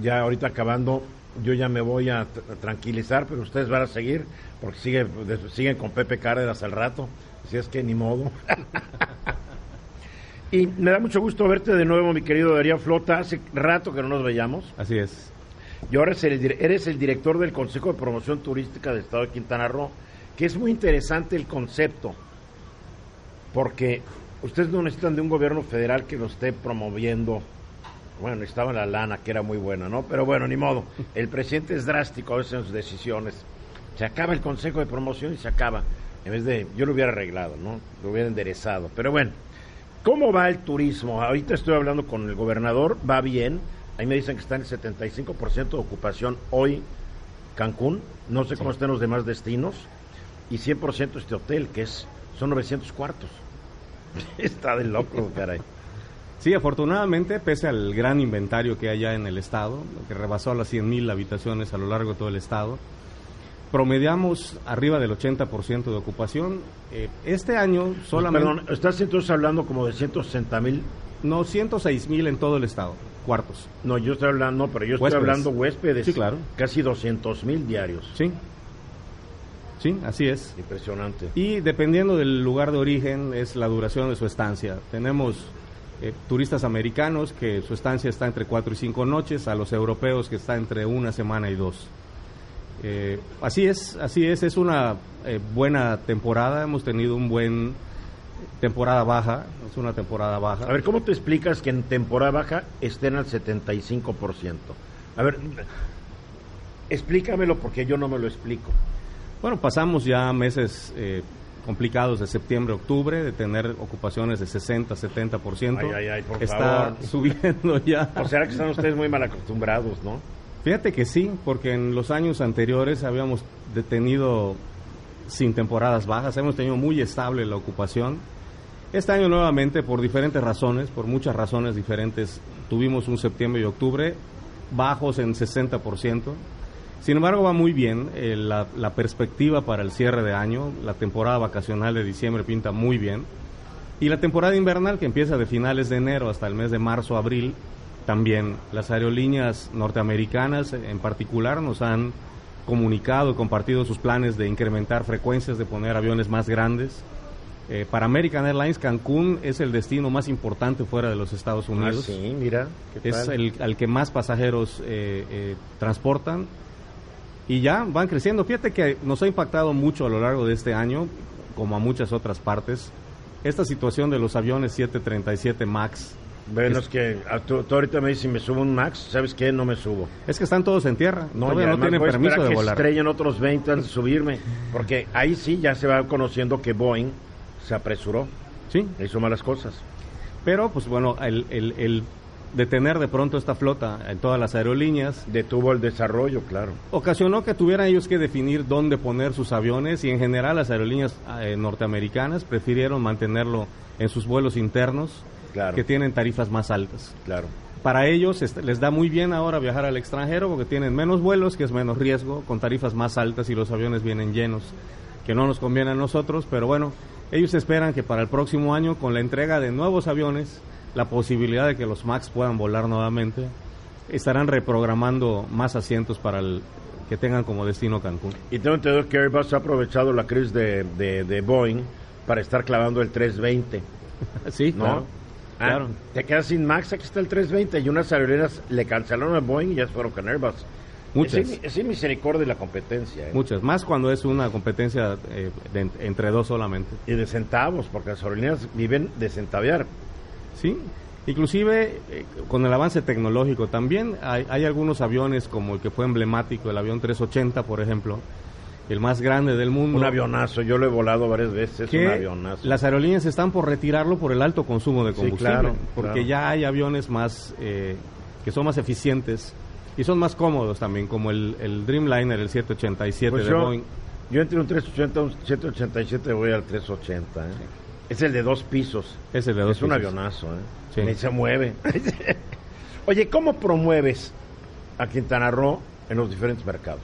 Ya ahorita acabando, yo ya me voy a, tranquilizar, pero ustedes van a seguir, porque sigue, siguen con Pepe Cárdenas al rato. Así es que ni modo. <laughs> Y me da mucho gusto verte de nuevo, mi querido Darío Flota. Hace rato que no nos veíamos. Así es. Y ahora eres el, director del Consejo de Promoción Turística del Estado de Quintana Roo, que es muy interesante el concepto, porque ustedes no necesitan de un gobierno federal que lo esté promoviendo. Bueno, estaba la lana, que era muy buena, ¿no? Pero bueno, ni modo. El presidente es drástico a veces en sus decisiones. Se acaba el Consejo de Promoción y se acaba. En vez de, yo lo hubiera arreglado, ¿no? Lo hubiera enderezado. Pero bueno. ¿Cómo va el turismo? Ahorita estoy hablando con el gobernador, va bien. Ahí me dicen que está en el 75% de ocupación hoy Cancún, no sé cómo están los demás destinos, y 100% este hotel, que es son 900 cuartos. <laughs> está de loco, caray. Sí, afortunadamente, pese al gran inventario que hay ya en el estado, que rebasó las 100.000 habitaciones a lo largo de todo el estado, promediamos arriba del 80% de ocupación. Eh, este año solamente... Perdón, ¿estás entonces hablando como de 160 mil? No, 106 mil en todo el estado, cuartos. No, yo estoy hablando, pero yo estoy hablando huéspedes. Sí, claro. Casi 200 mil diarios. Sí. Sí, así es. Impresionante. Y dependiendo del lugar de origen es la duración de su estancia. Tenemos eh, turistas americanos que su estancia está entre 4 y 5 noches, a los europeos que está entre una semana y dos. Eh, así es, así es, es una eh, buena temporada, hemos tenido un buen temporada baja, es una temporada baja. A ver, ¿cómo te explicas que en temporada baja estén al 75%? A ver, explícamelo porque yo no me lo explico. Bueno, pasamos ya meses eh, complicados de septiembre, octubre, de tener ocupaciones de 60, 70%. Ay, ay, ay, por Está favor. <laughs> subiendo ya. ¿O será que están ustedes muy mal acostumbrados, no? Fíjate que sí, porque en los años anteriores habíamos detenido sin temporadas bajas, hemos tenido muy estable la ocupación. Este año nuevamente, por diferentes razones, por muchas razones diferentes, tuvimos un septiembre y octubre bajos en 60%. Sin embargo, va muy bien eh, la, la perspectiva para el cierre de año, la temporada vacacional de diciembre pinta muy bien. Y la temporada invernal, que empieza de finales de enero hasta el mes de marzo, abril, también. Las aerolíneas norteamericanas en particular nos han comunicado y compartido sus planes de incrementar frecuencias, de poner aviones más grandes. Eh, para American Airlines, Cancún es el destino más importante fuera de los Estados Unidos. Ah, sí, mira. ¿qué Es el al que más pasajeros eh, eh, transportan y ya van creciendo. Fíjate que nos ha impactado mucho a lo largo de este año, como a muchas otras partes, esta situación de los aviones 737 MAX. Bueno, es que ah, tú, tú ahorita me dices si me subo un Max, ¿sabes qué? No me subo. Es que están todos en tierra, No, todavía no tienen permiso de que volar. estrellen otros 20 antes de subirme, porque ahí sí ya se va conociendo que Boeing se apresuró, Sí, hizo malas cosas. pero pues bueno, el, el, el detener de pronto esta flota en todas las aerolíneas Detuvo el desarrollo, claro. ocasionó que tuvieran ellos que definir dónde poner sus aviones y en general las aerolíneas eh, norteamericanas prefirieron mantenerlo en sus vuelos internos Claro. que tienen tarifas más altas. Claro. Para ellos les da muy bien ahora viajar al extranjero porque tienen menos vuelos, que es menos riesgo, con tarifas más altas y los aviones vienen llenos, que no nos conviene a nosotros, pero bueno, ellos esperan que para el próximo año, con la entrega de nuevos aviones, la posibilidad de que los MAX puedan volar nuevamente, estarán reprogramando más asientos para el que tengan como destino Cancún. Y tengo entendido que Airbus ha aprovechado la crisis de, de, de Boeing para estar clavando el 320, <laughs> sí, ¿no? claro. Ah, claro. Te quedas sin Max, aquí está el 320 y unas aerolíneas le cancelaron a Boeing y ya fueron con Airbus. Muchas. Es, es misericordia la competencia. ¿eh? Muchas, más cuando es una competencia eh, de- entre dos solamente. Y de centavos, porque las aerolíneas viven de centavear. Sí, inclusive eh, con el avance tecnológico también hay, hay algunos aviones como el que fue emblemático, el avión 380 por ejemplo, el más grande del mundo. Un avionazo, yo lo he volado varias veces, es que un avionazo. las aerolíneas están por retirarlo por el alto consumo de Sí, combustible, claro, porque claro. ya hay aviones más eh, que son más eficientes y son más cómodos también, como el, el Dreamliner, el 787 Pues de yo, Boeing. yo entre un 380 y un 787 voy al 380. ¿eh? Es el de dos pisos. Es el de dos es un avionazo. ¿eh? Sí. Ni se mueve. <laughs> Oye, ¿cómo promueves a Quintana Roo en los diferentes mercados?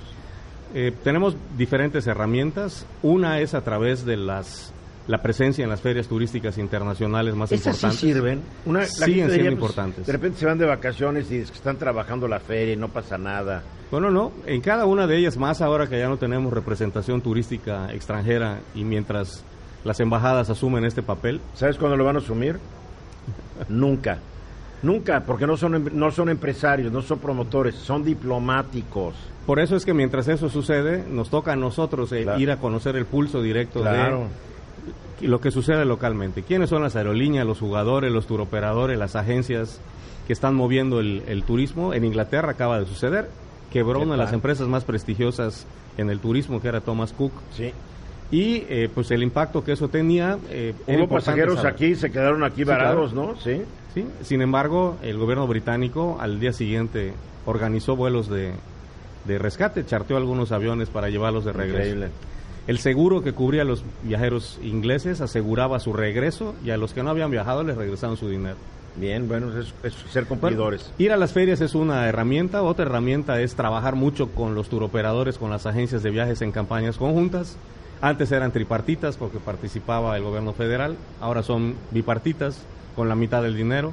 Eh, tenemos diferentes herramientas. Una es a través de las la presencia en las ferias turísticas internacionales más Esas sí importantes. sirven. Una, la Siguen siendo pues, importantes. De repente se van de vacaciones y es que están trabajando la feria y no pasa nada. Bueno, no, en cada una de ellas, más ahora que ya no tenemos representación turística extranjera y mientras las embajadas asumen este papel, ¿Sabes cuándo lo van a asumir? Nunca. Nunca, porque no son, em- no son empresarios, no son promotores, son diplomáticos. por eso es que mientras eso sucede, nos toca a nosotros eh, Claro. ir a conocer el pulso directo Claro. de lo que sucede localmente. ¿Quiénes son las aerolíneas, los jugadores, los turoperadores, las agencias que están moviendo el, el turismo? En Inglaterra acaba de suceder. Quebró ¿Qué una de las empresas más prestigiosas en el turismo, que era Thomas Cook. Sí. Y eh, pues el impacto que eso tenía... eh, Hubo pasajeros saber. aquí, se quedaron aquí Sí, varados, claro. ¿no? Sí. Sí, Sin embargo, el gobierno británico al día siguiente organizó vuelos de, de rescate, charteó algunos aviones para llevarlos de regreso. Increíble. El seguro que cubría a los viajeros ingleses aseguraba su regreso y a los que no habían viajado les regresaron su dinero. Bien, bueno, es, es ser Bueno, cumplidores. ir a las ferias es una herramienta, otra herramienta es trabajar mucho con los turoperadores, con las agencias de viajes en campañas conjuntas. Antes eran tripartitas porque participaba el gobierno federal, ahora son bipartitas con la mitad del dinero.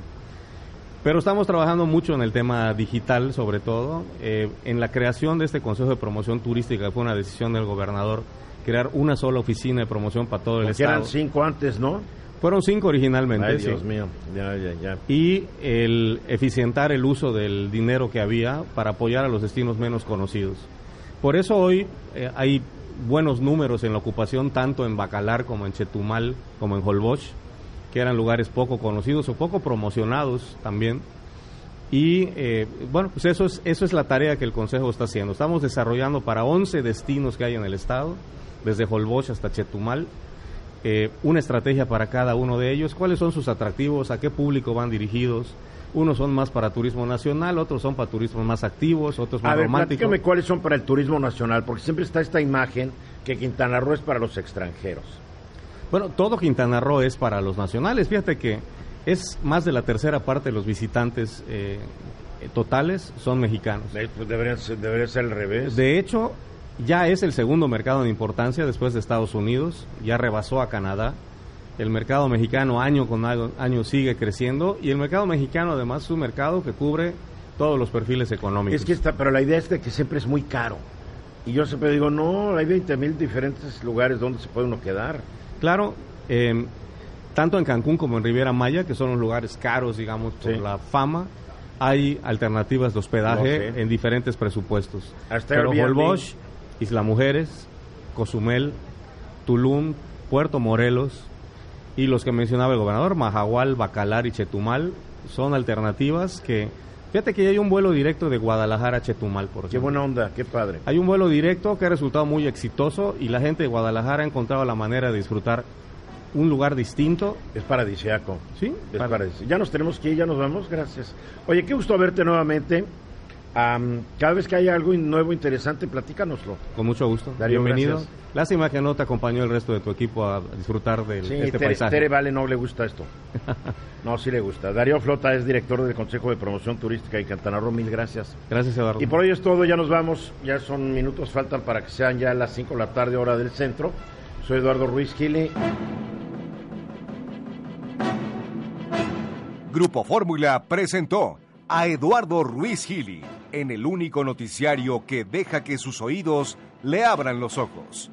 Pero estamos trabajando mucho en el tema digital, sobre todo, eh, en la creación de este Consejo de Promoción Turística, que fue una decisión del gobernador, crear una sola oficina de promoción para todo el Porque estado. eran cinco antes, ¿no? Fueron cinco originalmente, Ay, sí Dios mío. Ya, ya, ya. y el eficientar el uso del dinero que había para apoyar a los destinos menos conocidos. Por eso hoy eh, hay buenos números en la ocupación tanto en Bacalar como en Chetumal como en Holbox, que eran lugares poco conocidos o poco promocionados también. Y eh, bueno, pues eso es, eso es la tarea que el Consejo está haciendo. Estamos desarrollando para 11 destinos que hay en el estado, desde Holbox hasta Chetumal, eh, una estrategia para cada uno de ellos, cuáles son sus atractivos, a qué público van dirigidos. Unos son más para turismo nacional, otros son para turismo más activos, otros más A ver, románticos. platícame cuáles son para el turismo nacional, porque siempre está esta imagen que Quintana Roo es para los extranjeros. Bueno, todo Quintana Roo es para los nacionales. Fíjate que es más de la tercera parte de los visitantes eh, totales son mexicanos. Eh, pues debería, ser, debería ser al revés. De hecho, ya es el segundo mercado en importancia después de Estados Unidos, ya rebasó a Canadá. El mercado mexicano año con año, sigue creciendo y el mercado mexicano además es un mercado que cubre todos los perfiles económicos. Es que está, pero la idea es de que siempre es muy caro. Y yo siempre digo, no, hay 20 mil diferentes lugares donde se puede uno quedar. Claro, eh, tanto en Cancún como en Riviera Maya, que son los lugares caros, digamos, por Sí. la fama, hay alternativas de hospedaje No sé. en diferentes presupuestos. Hasta Pero. Holbox, Isla Mujeres, Cozumel, Tulum, Puerto Morelos y los que mencionaba el gobernador, Mahahual, Bacalar y Chetumal, son alternativas que... Fíjate que ya hay un vuelo directo de Guadalajara a Chetumal, por Qué ejemplo. buena onda, qué padre. Hay un vuelo directo que ha resultado muy exitoso y la gente de Guadalajara ha encontrado la manera de disfrutar un lugar distinto. Es paradisiaco. Sí, Es para- paradisiaco. Ya nos tenemos que ir, ya nos vamos, gracias. Oye, qué gusto verte nuevamente. Cada vez que haya algo nuevo, interesante, platícanoslo. Con mucho gusto. Darío, Bienvenido. gracias. Lástima que no te acompañó el resto de tu equipo a disfrutar de Sí, este Tere, paisaje. Tere Vale no le gusta esto. <laughs> No, sí le gusta. Darío Flota es director del Consejo de Promoción Turística de Quintana Roo. Mil gracias. Gracias, Eduardo. Y por hoy es todo, ya nos vamos. Ya son minutos, faltan para que sean ya las 5 de la tarde, hora del centro. Soy Eduardo Ruiz Gili. Grupo Fórmula presentó a Eduardo Ruiz Gili en el único noticiario que deja que sus oídos le abran los ojos.